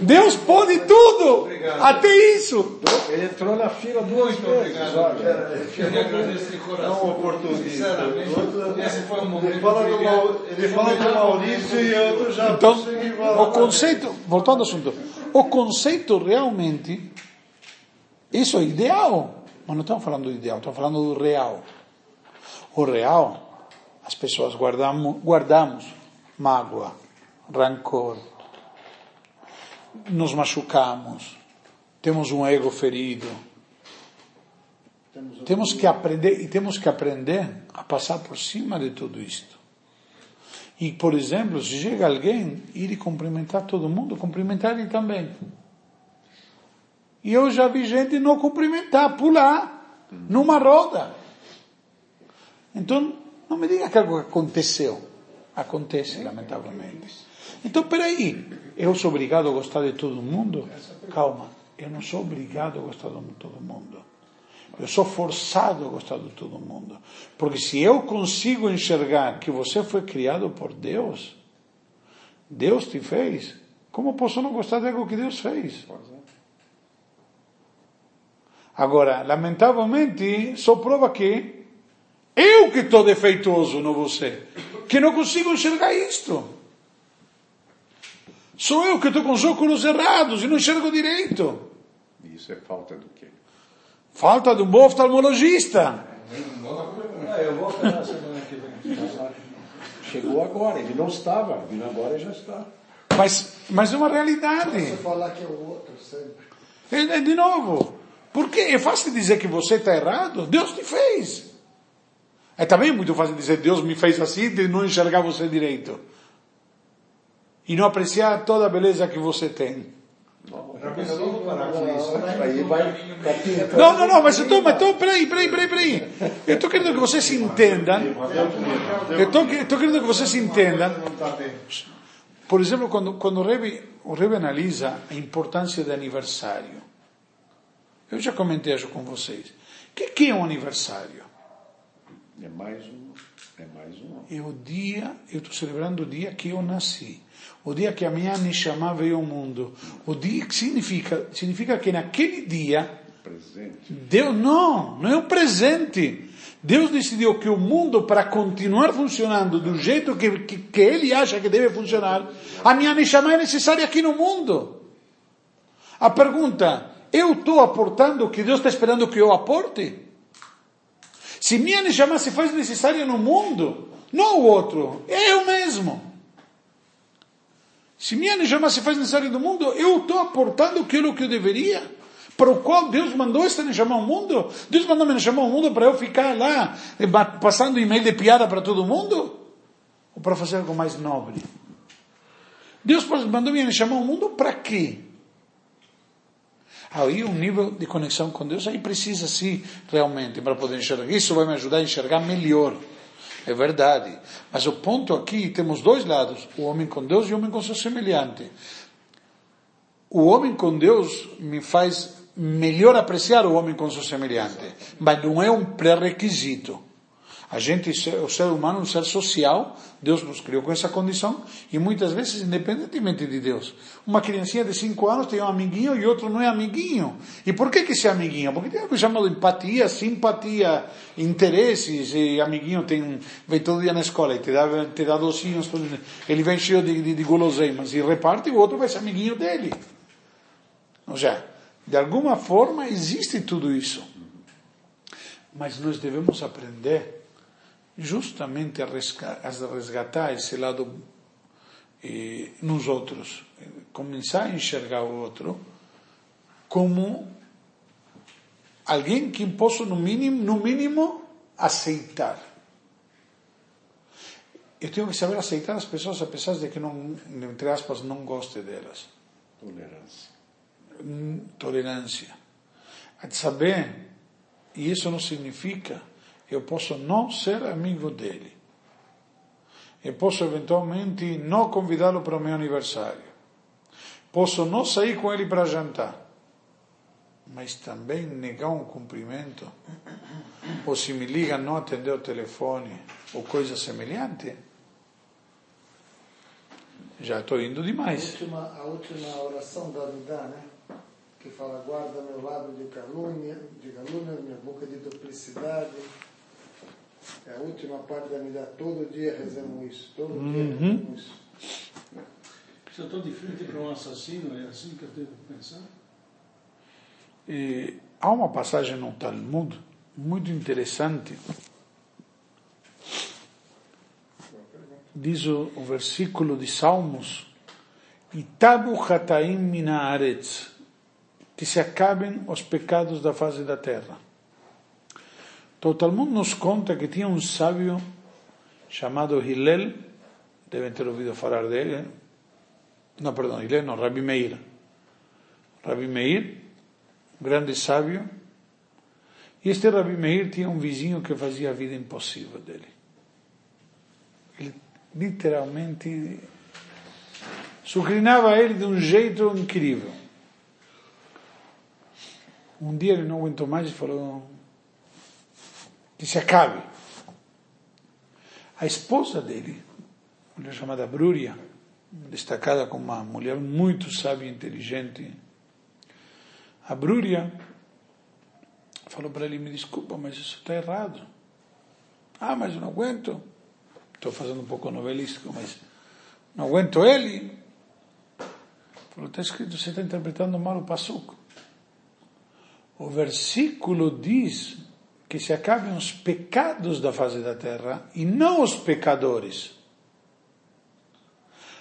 Deus pode tudo. Até isso. Ele entrou na fila duas vezes. Olha. Eu queria agradecer de coração. Não oportunista. Sinceramente, esse foi um momento Ele fala do, brilhante. Mau- ele fala do Maurício e outro já Então, o conceito, voltando ao assunto, o conceito realmente, isso é ideal, mas não estamos falando do ideal, estamos falando do real. O real, as pessoas guardamos, guardamos mágoa, rancor, nos machucamos, temos um ego ferido. Temos que aprender, e temos que aprender a passar por cima de tudo isto. E, por exemplo, se chega alguém, ir e cumprimentar todo mundo, cumprimentar ele também. E eu já vi gente não cumprimentar, pular, numa roda. Então, não me diga que algo aconteceu. Acontece, lamentavelmente. Então, peraí, eu sou obrigado a gostar de todo mundo? Calma, eu não sou obrigado a gostar de todo mundo. Eu sou forçado a gostar de todo mundo. Porque se eu consigo enxergar que você foi criado por Deus, Deus te fez, como posso não gostar de algo que Deus fez? Agora, lamentavelmente, só prova que eu que estou defeituoso, não você, que não consigo enxergar isto. Sou eu que estou com os óculos errados e não enxergo direito. Isso é falta do quê? Falta de um bom oftalmologista. Eu vou operar semana que vem. Chegou agora, ele não estava, vindo agora e já está. Mas, mas é uma realidade. Você falar que é o outro sempre. É, é de novo. Porque é fácil dizer que você está errado. Deus te fez. É também muito fácil dizer Deus me fez assim de não enxergar você direito. E não apreciar toda a beleza que você tem. Não, não, não, mas então, mas então, peraí, peraí, peraí, peraí. Eu estou querendo que vocês entendam. Eu estou, estou querendo que vocês entendam. Por exemplo, quando, quando o, Rebbe, o Rebbe analisa a importância do aniversário. Eu já comentei isso com vocês. O que, que é um aniversário? É mais um, é mais um. É o dia, eu estou celebrando o dia que eu nasci. O dia que a minha Neshama veio ao mundo. O dia que significa, significa que naquele dia, Presente. Deus, não, não é um presente. Deus decidiu que o mundo, para continuar funcionando do jeito que, que, que Ele acha que deve funcionar, a minha Neshama é necessária aqui no mundo. A pergunta, eu estou aportando o que Deus está esperando que eu aporte? Se minha Neshama se faz necessária no mundo, não o outro, é eu mesmo. Se minha Neshama se faz necessária no mundo, eu estou aportando aquilo que eu deveria, para o qual Deus mandou esta Neshama ao mundo. Deus mandou me Neshama ao mundo para eu ficar lá, eh, passando e-mail de piada para todo mundo? Ou para fazer algo mais nobre? Deus mandou me Neshama ao mundo para quê? Aí um nível de conexão com Deus, aí precisa sim, realmente, para poder enxergar. Isso vai me ajudar a enxergar melhor. É verdade. Mas o ponto aqui, temos dois lados, o homem com Deus e o homem com seu semelhante. O homem com Deus me faz melhor apreciar o homem com seu semelhante, mas não é um pré-requisito. A gente, o ser humano um ser social, Deus nos criou com essa condição, e muitas vezes, independentemente de Deus, uma criancinha de 5 anos tem um amiguinho e outro não é amiguinho. E por que que esse amiguinho? Porque tem algo chamado empatia, simpatia, interesses, e amiguinho tem, vem todo dia na escola e te dá, te dá docinhos, ele vem cheio de, de, de guloseimas e reparte, e o outro vai ser amiguinho dele. Ou seja, de alguma forma existe tudo isso. Mas nós devemos aprender justamente a resga- a resgatar esse lado eh, nos outros. Começar a enxergar o outro como alguém que posso, no mínimo, no mínimo aceitar. Eu tenho que saber aceitar as pessoas, apesar de que, não, entre aspas, não goste delas Tolerância. tolerância. A saber, e isso não significa, eu posso não ser amigo dele. Eu posso eventualmente não convidá-lo para o meu aniversário. Posso não sair com ele para jantar. Mas também negar um cumprimento ou se me liga não atender o telefone, ou coisa semelhante, já estou indo A demais. última, a última oração da Amidá, né? Que fala, guarda meu lábio de calúnia, de calúnia, minha boca de duplicidade. É a última parte da Amidá. Todo dia rezamos isso. Todo dia rezamos isso. Se eu estou de frente para um assassino, é assim que eu devo pensar? E há uma passagem no Talmud muito interessante. Diz o, o versículo de Salmos: Itabu hataim minaaretz, que se acabem os pecados da face da terra. Então o Talmud nos conta que tinha um sábio chamado Hillel, devem ter ouvido falar dele, não, perdão, Hillel não, Rabi Meir. Rabi Meir, grande sábio, e este Rabi Meir tinha um vizinho que fazia a vida impossível dele. Ele literalmente sucrinava ele de um jeito incrível. Um dia ele não aguentou mais e falou que se acabe. A esposa dele, mulher chamada Brúria, destacada como uma mulher muito sábia e inteligente, a Brúria falou para ele, me desculpa, mas isso está errado. Ah, mas eu não aguento. Estou fazendo um pouco novelístico, mas não aguento ele. Falou, está escrito, você está interpretando mal o passuco. O versículo diz que se acabem os pecados da face da terra e não os pecadores.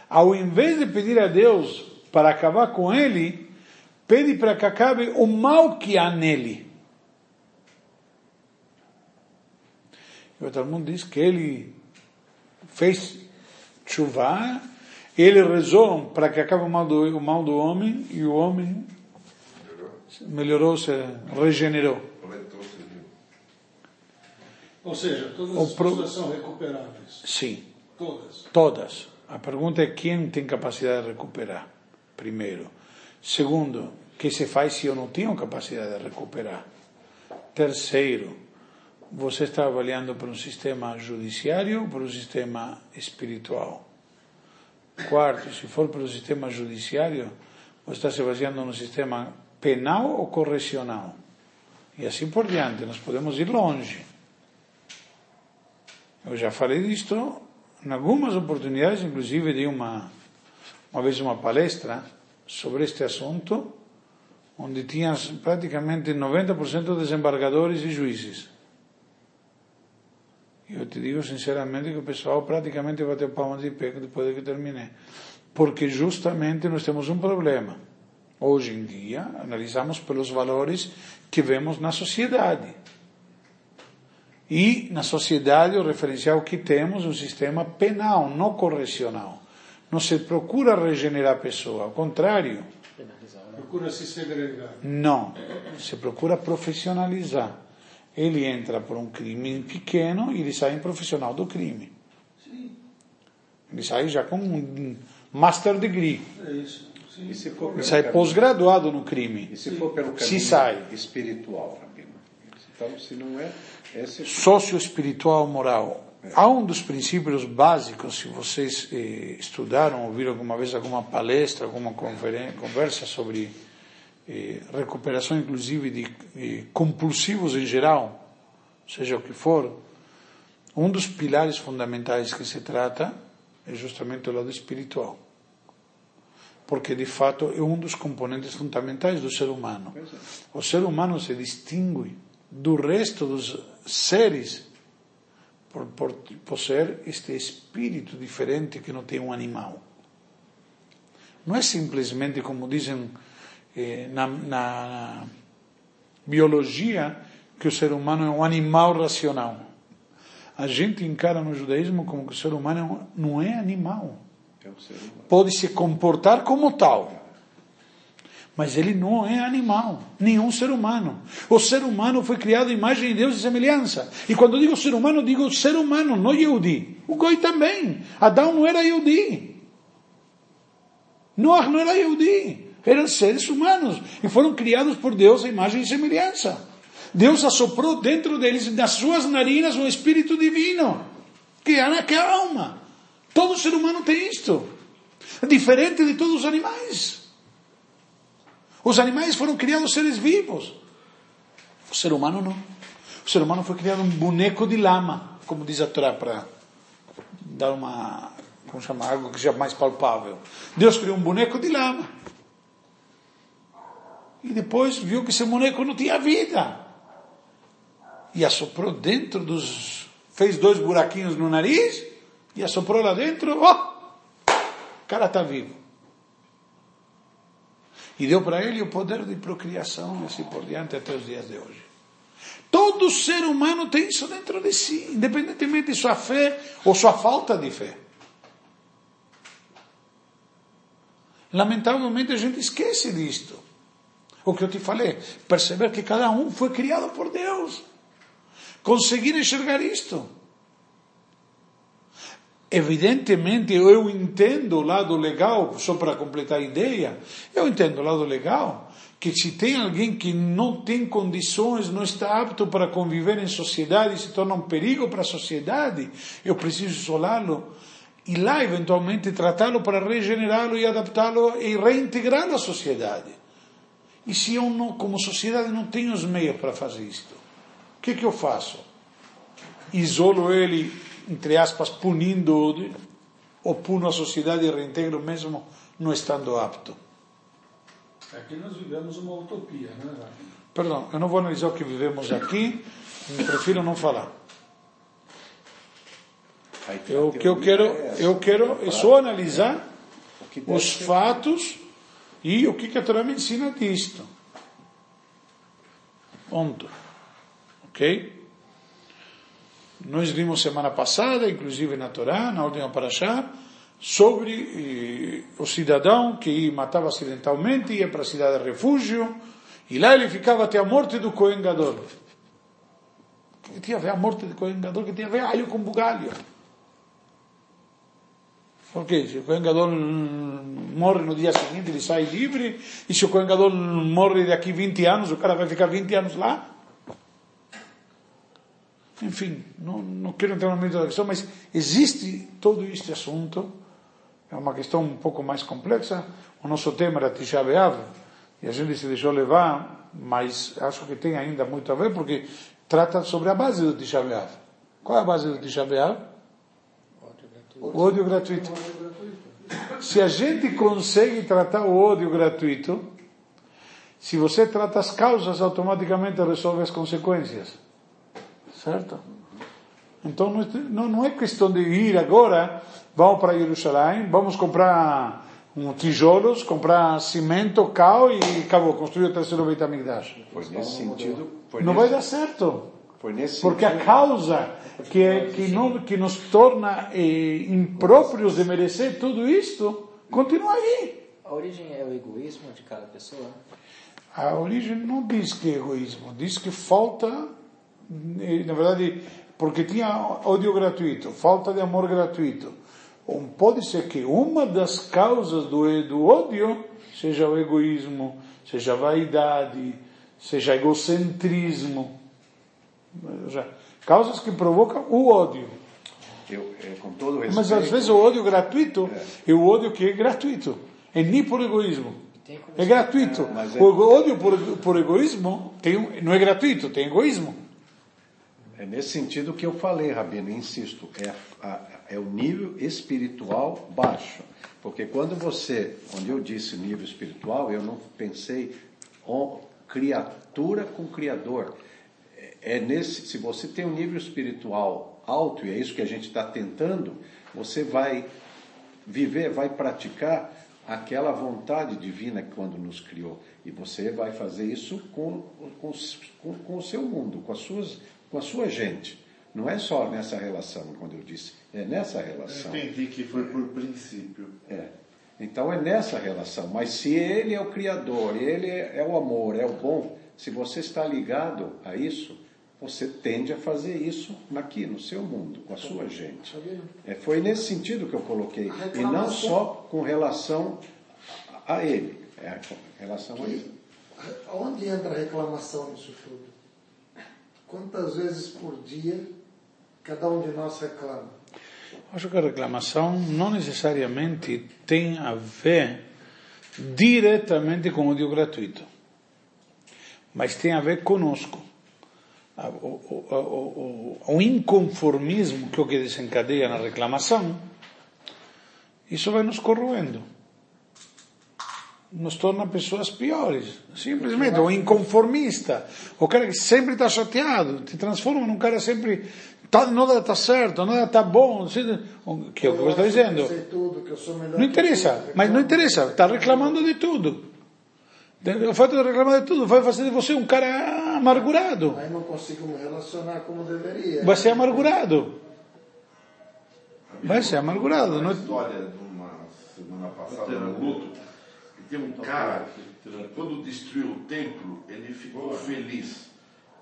Ao invés de pedir a Deus para acabar com ele, pede para que acabe o mal que há nele. E o Talmud diz que ele fez chuva, ele rezou para que acabe o mal do, o mal do homem e o homem melhorou, se regenerou. Ou seja, todas as pro- pessoas são recuperáveis. Sim, Todas. todas. A pergunta é quem tem capacidade de recuperar, primeiro. Segundo, o que se faz se eu não tenho capacidade de recuperar? Terceiro, você está avaliando por um sistema judiciário ou por um sistema espiritual? Quarto, se for pelo sistema judiciário, você está se baseando no sistema penal ou correcional? E assim por diante, nós podemos ir longe. Eu já falei disto em algumas oportunidades, inclusive dei uma, uma vez uma palestra sobre este assunto, onde tinha praticamente 90% de desembargadores e juízes. Eu te digo sinceramente que o pessoal praticamente bateu palmas de pé depois de que terminei. Porque justamente nós temos um problema. Hoje em dia, analisamos pelos valores que vemos na sociedade. E na sociedade, o referencial que temos é um sistema penal, não correcional. Não se procura regenerar a pessoa, ao contrário, Procura se segregar. não. Se procura profissionalizar. Ele entra por um crime pequeno e ele sai um profissional do crime. Ele sai já com um master degree. É isso. Sim. E se for Ele sai pós-graduado no crime. E se for pelo caminho Se sai. espiritual, Rabino? Então, se não é, Socioespiritual moral. Há um dos princípios básicos, se vocês eh, estudaram, ouviram alguma vez alguma palestra, alguma conversa sobre eh, recuperação, inclusive de eh, compulsivos em geral, seja o que for, um dos pilares fundamentais que se trata é justamente o lado espiritual. Porque, de fato, é um dos componentes fundamentais do ser humano. O ser humano se distingue do resto dos seres por, por possuir este espírito diferente que não tem um animal. Não é simplesmente como dizem eh, na, na biologia que o ser humano é um animal racional. A gente encara no judaísmo como que o ser humano é um- não é animal. é o ser humano. Pode se comportar como tal. Mas ele não é animal, nenhum ser humano. O ser humano foi criado imagem de Deus e semelhança. E quando digo ser humano, digo ser humano, não Yehudi. O Goi também. Adão não era Yehudi. Noah não era Yehudi. Eram seres humanos. E foram criados por Deus à imagem e semelhança. Deus assoprou dentro deles, nas suas narinas, um espírito divino, que que é a alma. Todo ser humano tem isto. Diferente de todos os animais. Os animais foram criados seres vivos. O ser humano não. O ser humano foi criado um boneco de lama, como diz a Torá, para dar uma, como chama, algo que seja mais palpável. Deus criou um boneco de lama. E depois viu que esse boneco não tinha vida. E assoprou dentro dos. fez dois buraquinhos no nariz e assoprou lá dentro. Oh, o cara está vivo. E deu para ele o poder de procriação e assim por diante até os dias de hoje. Todo ser humano tem isso dentro de si, independentemente de sua fé ou sua falta de fé. Lamentavelmente a gente esquece disto. O que eu te falei, perceber que cada um foi criado por Deus. Conseguir enxergar isto. Evidentemente, eu entendo o lado legal, só para completar a ideia, eu entendo o lado legal, que se tem alguém que não tem condições, não está apto para conviver em sociedade, se torna um perigo para a sociedade, eu preciso isolá-lo e lá eventualmente tratá-lo para regenerá-lo e adaptá-lo e reintegrá-lo à sociedade. E se eu não, como sociedade não tenho os meios para fazer isto, o que, que eu faço? Isolo ele, entre aspas, punindo ou puno a sociedade e reintegro mesmo não estando apto. Aqui nós vivemos uma utopia, né? Perdão, eu não vou analisar o que vivemos aqui, prefiro não falar. Eu, o que eu quero, eu quero é só analisar os fatos e o que, que a Torá me ensina disto. Ponto. Ok? Nós vimos semana passada, inclusive na Torá, na ordem Parashá, sobre eh, o cidadão que matava acidentalmente, ia para a cidade de refúgio, e lá ele ficava até a morte do Cohen Gadol. Que tinha a ver a morte do Cohen Gadol, que tinha a ver alho com bugalho. Porque se o Cohen Gadol morre no dia seguinte, ele sai livre, e se o Cohen Gadol morre daqui 20 anos, o cara vai ficar 20 anos lá. Enfim, não, não quero entrar no meio da questão, mas existe todo este assunto, é uma questão um pouco mais complexa. O nosso tema era Tisha e a gente se deixou levar, mas acho que tem ainda muito a ver, porque trata sobre a base do Tisha. Qual é a base do Tisha? O ódio gratuito. Se a gente consegue tratar o ódio gratuito, se você trata as causas, automaticamente resolve as consequências. Certo? Então não, não é questão de ir agora, vamos para Jerusalém, vamos comprar um tijolos, comprar cimento, cal e acabou, construir o terceiro Beit HaMikdash. Foi nesse sentido. Foi não nesse, vai dar certo. Foi nesse Porque sentido. a causa que, que, não, que nos torna eh, impróprios de merecer tudo isto, continua aí. A origem é o egoísmo de cada pessoa? A origem não diz que é egoísmo, diz que falta, na verdade, porque tinha ódio gratuito, falta de amor gratuito. Ou pode ser que uma das causas do, do ódio seja o egoísmo, seja a vaidade, seja egocentrismo. Já, causas que provocam o ódio. Eu, é, com todo respeito. Mas às vezes o ódio gratuito é, o ódio que é gratuito. É nem por egoísmo. É gratuito. mas é- O ódio por, por egoísmo tem, um- não é gratuito, tem egoísmo. É nesse sentido que eu falei, Rabino, insisto, é, a- é o nível espiritual baixo. Porque quando você, quando eu disse nível espiritual, eu não pensei criatura com criador. É, é nesse, se você tem um nível espiritual alto, e é isso que a gente está tentando, você vai viver, vai praticar aquela vontade divina que quando nos criou. E você vai fazer isso com, com, com, com o seu mundo, com, as suas, com a sua gente. Não é só nessa relação, quando eu disse, é nessa relação. Entendi que foi por princípio. É. Então é nessa relação. Mas se ele é o Criador, ele é o amor, é o bom, se você está ligado a isso, você tende a fazer isso aqui, no seu mundo, com a sua gente. É, foi nesse sentido que eu coloquei. E não só com relação a a ele. É com relação a ele. Onde entra a reclamação nisso tudo? Quantas vezes por dia cada um de nós reclama? Acho que a reclamação não necessariamente tem a ver diretamente com o ódio gratuito, mas tem a ver conosco. O, o, o, o inconformismo que é o que desencadeia na reclamação, isso vai nos corroendo. Nos torna pessoas piores. Simplesmente, o inconformista, o cara que sempre está chateado, te transforma num cara sempre, tá, nada está certo, nada está bom, que é o que você está dizendo. Não interessa, mas não interessa, está reclamando de tudo. O fato de reclamar de tudo vai fazer de você um cara amargurado. Aí não consigo me relacionar como deveria. Vai ser amargurado. Vai ser amargurado. Uma Não... história de uma semana passada no luto, tem um cara que quando destruiu o templo, ele ficou feliz.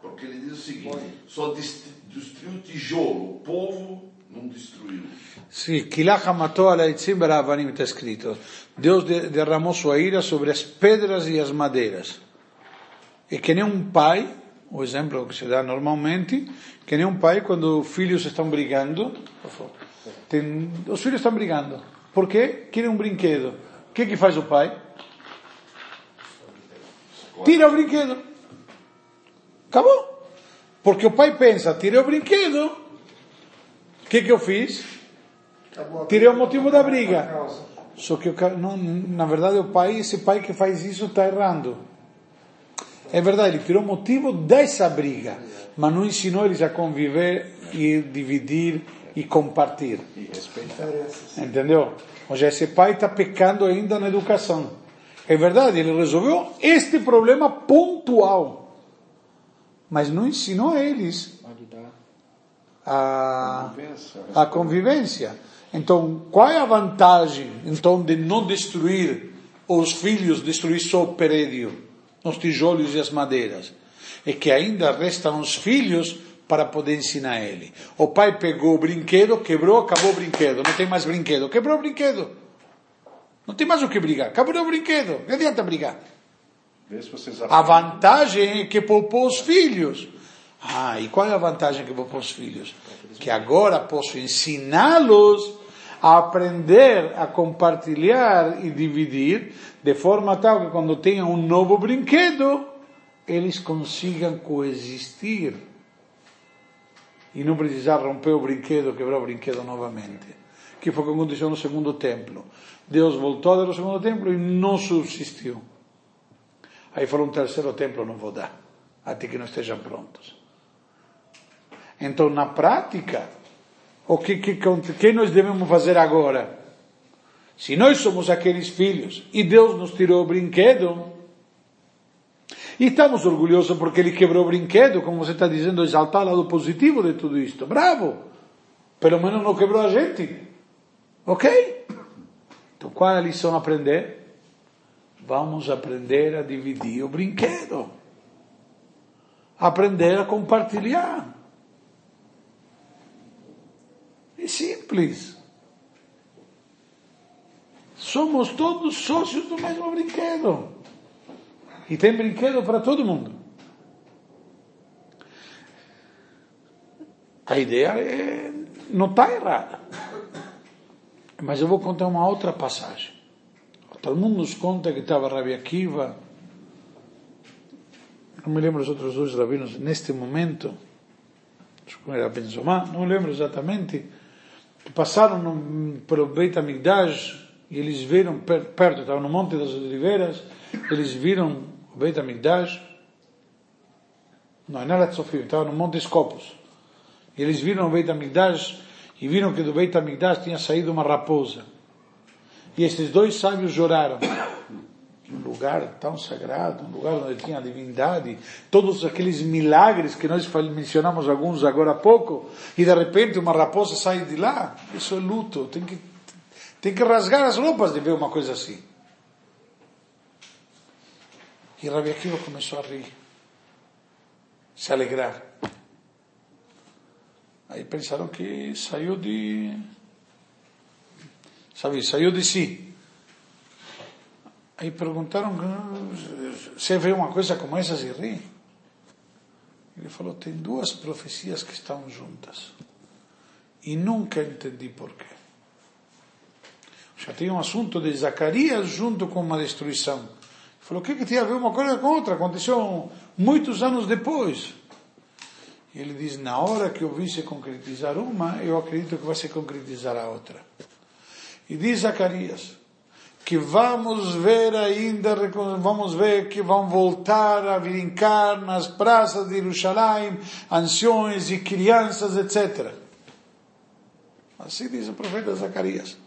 Porque ele diz o seguinte, só dest- destruiu o tijolo, o povo não destruiu. Sì, Kilacha matou a Laitzim Baravanim está escrito. Deus de- derramou sua ira sobre as pedras e as madeiras. E que nem um pai, o exemplo que se dá normalmente, que nem um pai quando os filhos estão brigando, tem, os filhos estão brigando. Por quê? Querem um brinquedo. O que que faz o pai? Tira o brinquedo. Acabou. Porque o pai pensa, tirei o brinquedo, o que que eu fiz? Tirei o motivo da briga. Só que não, na verdade o pai, esse pai que faz isso está errando. É verdade, ele tirou o motivo dessa briga, mas não ensinou eles a conviver e dividir e compartilhar. E respeitar. Diferenças. Entendeu? Seja, esse pai está pecando ainda na educação. É verdade, ele resolveu este problema pontual, mas não ensinou a eles a, a convivência. Então, qual é a vantagem, então, de não destruir os filhos, destruir só o prédio, os tijolos e as madeiras? É que ainda restam os filhos para poder ensinar ele. O pai pegou o brinquedo, quebrou, acabou o brinquedo, não tem mais brinquedo, quebrou o brinquedo. Não tem mais o que brigar, acabou o brinquedo, não adianta brigar. A vantagem é que poupou os filhos. Ah, e qual é a vantagem que poupou os filhos? Que agora posso ensiná-los a aprender a compartilhar e dividir, de forma tal que quando tenham um novo brinquedo, eles consigam coexistir. E não precisar romper o brinquedo, quebrar o brinquedo novamente. Que foi o que aconteceu no segundo templo. Deus voltou a dar o segundo templo e não subsistiu. Aí falou um terceiro templo não vou dar, até que não estejam prontos. Então, na prática, o que, que, que nós devemos fazer agora? Se nós somos aqueles filhos e Deus nos tirou o brinquedo, e estamos orgulhosos porque Ele quebrou o brinquedo, como você está dizendo, exaltar o lado positivo de tudo isto. Bravo! Pelo menos não quebrou a gente. Ok? Então, qual é a lição a aprender? Vamos aprender a dividir o brinquedo. Aprender a compartilhar. É simples. Somos todos sócios do mesmo brinquedo. E tem brinquedo para todo mundo. A ideia é, não está errada. Mas eu vou contar uma outra passagem. Todo mundo nos conta que estava Rabi Akiva, não me lembro os outros dois rabinos neste momento, acho que era Benzomá, não lembro exatamente, que passaram no, pelo Beit HaMikdash e eles viram per, perto, estavam no Monte das Oliveiras, eles viram o Beit HaMikdash, não, não era Tzofim, estava no Monte Escopos, eles viram o Beit HaMikdash e viram que do Beit HaMikdash tinha saído uma raposa. E estes dois sábios choraram. Um lugar tão sagrado, um lugar onde tinha a divindade, todos aqueles milagres que nós mencionamos alguns agora há pouco, e de repente uma raposa sai de lá. Isso é luto. Tem que, tem que rasgar as roupas de ver uma coisa assim. E Rabi Akiva começou a rir, se alegrar. Aí pensaram que saiu de sabe, saiu de si. Aí perguntaram, você vê uma coisa como essa se ri? Ele falou, tem duas profecias que estão juntas. E nunca entendi porquê. Já tem um assunto de Zacarias junto com uma destruição. Falou, o que, que tem a ver uma coisa com outra? Aconteceu muitos anos depois. Ele diz, na hora que eu vi se concretizar uma, eu acredito que vai se concretizar a outra. E diz Zacarias, que vamos ver ainda, vamos ver que vão voltar a brincar nas praças de Jerusalém, anciões e crianças, etc. Assim diz o profeta Zacarias.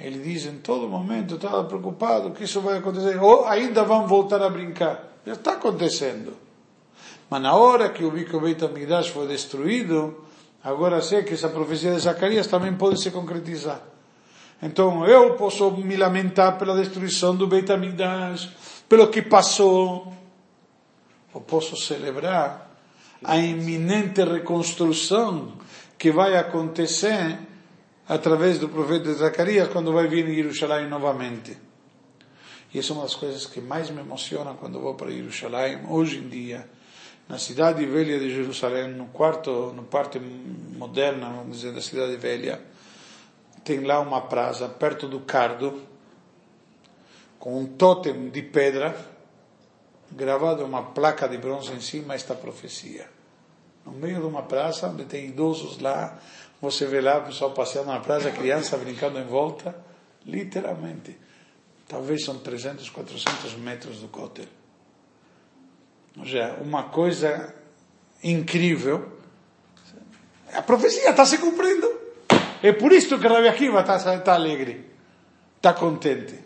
Ele diz em todo momento, estava preocupado que isso vai acontecer, ou ainda vão voltar a brincar. Já está acontecendo. Mas na hora que o Beit HaMikdash foi destruído, agora sei que essa profecia de Zacarias também pode se concretizar. Então eu posso me lamentar pela destruição do Beit pelo que passou, ou posso celebrar a iminente reconstrução que vai acontecer através do profeta Zacarias quando vai vir em Jerusalém novamente. E essa é uma das coisas que mais me emociona quando vou para Jerusalém, hoje em dia, na cidade velha de Jerusalém, no quarto, no parte moderna, vamos dizer, da cidade velha, tem lá uma praça perto do Cardo, com um totem de pedra, gravado uma placa de bronze em cima, esta profecia. No meio de uma praça, onde tem idosos lá, você vê lá o pessoal passeando na praça, criança brincando em volta, literalmente. Talvez são 300, 400 metros do cótel. Ou seja, uma coisa incrível. A profecia está se cumprindo. É por isso que Rabi Akiva está, está alegre, está contente.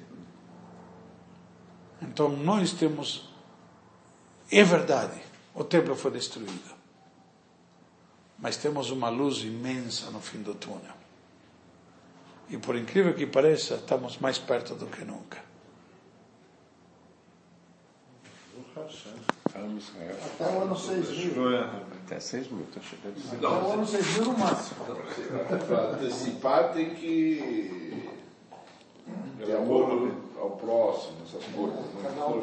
Então nós temos, é verdade, o templo foi destruído. Mas temos uma luz imensa no fim do túnel. E por incrível que pareça, estamos mais perto do que nunca. Até o ano 6000. Até 6 mil, estou chegando. Até o ano 6000 no máximo. Para antecipar tem que ter amor ao próximo, essas coisas. Cada um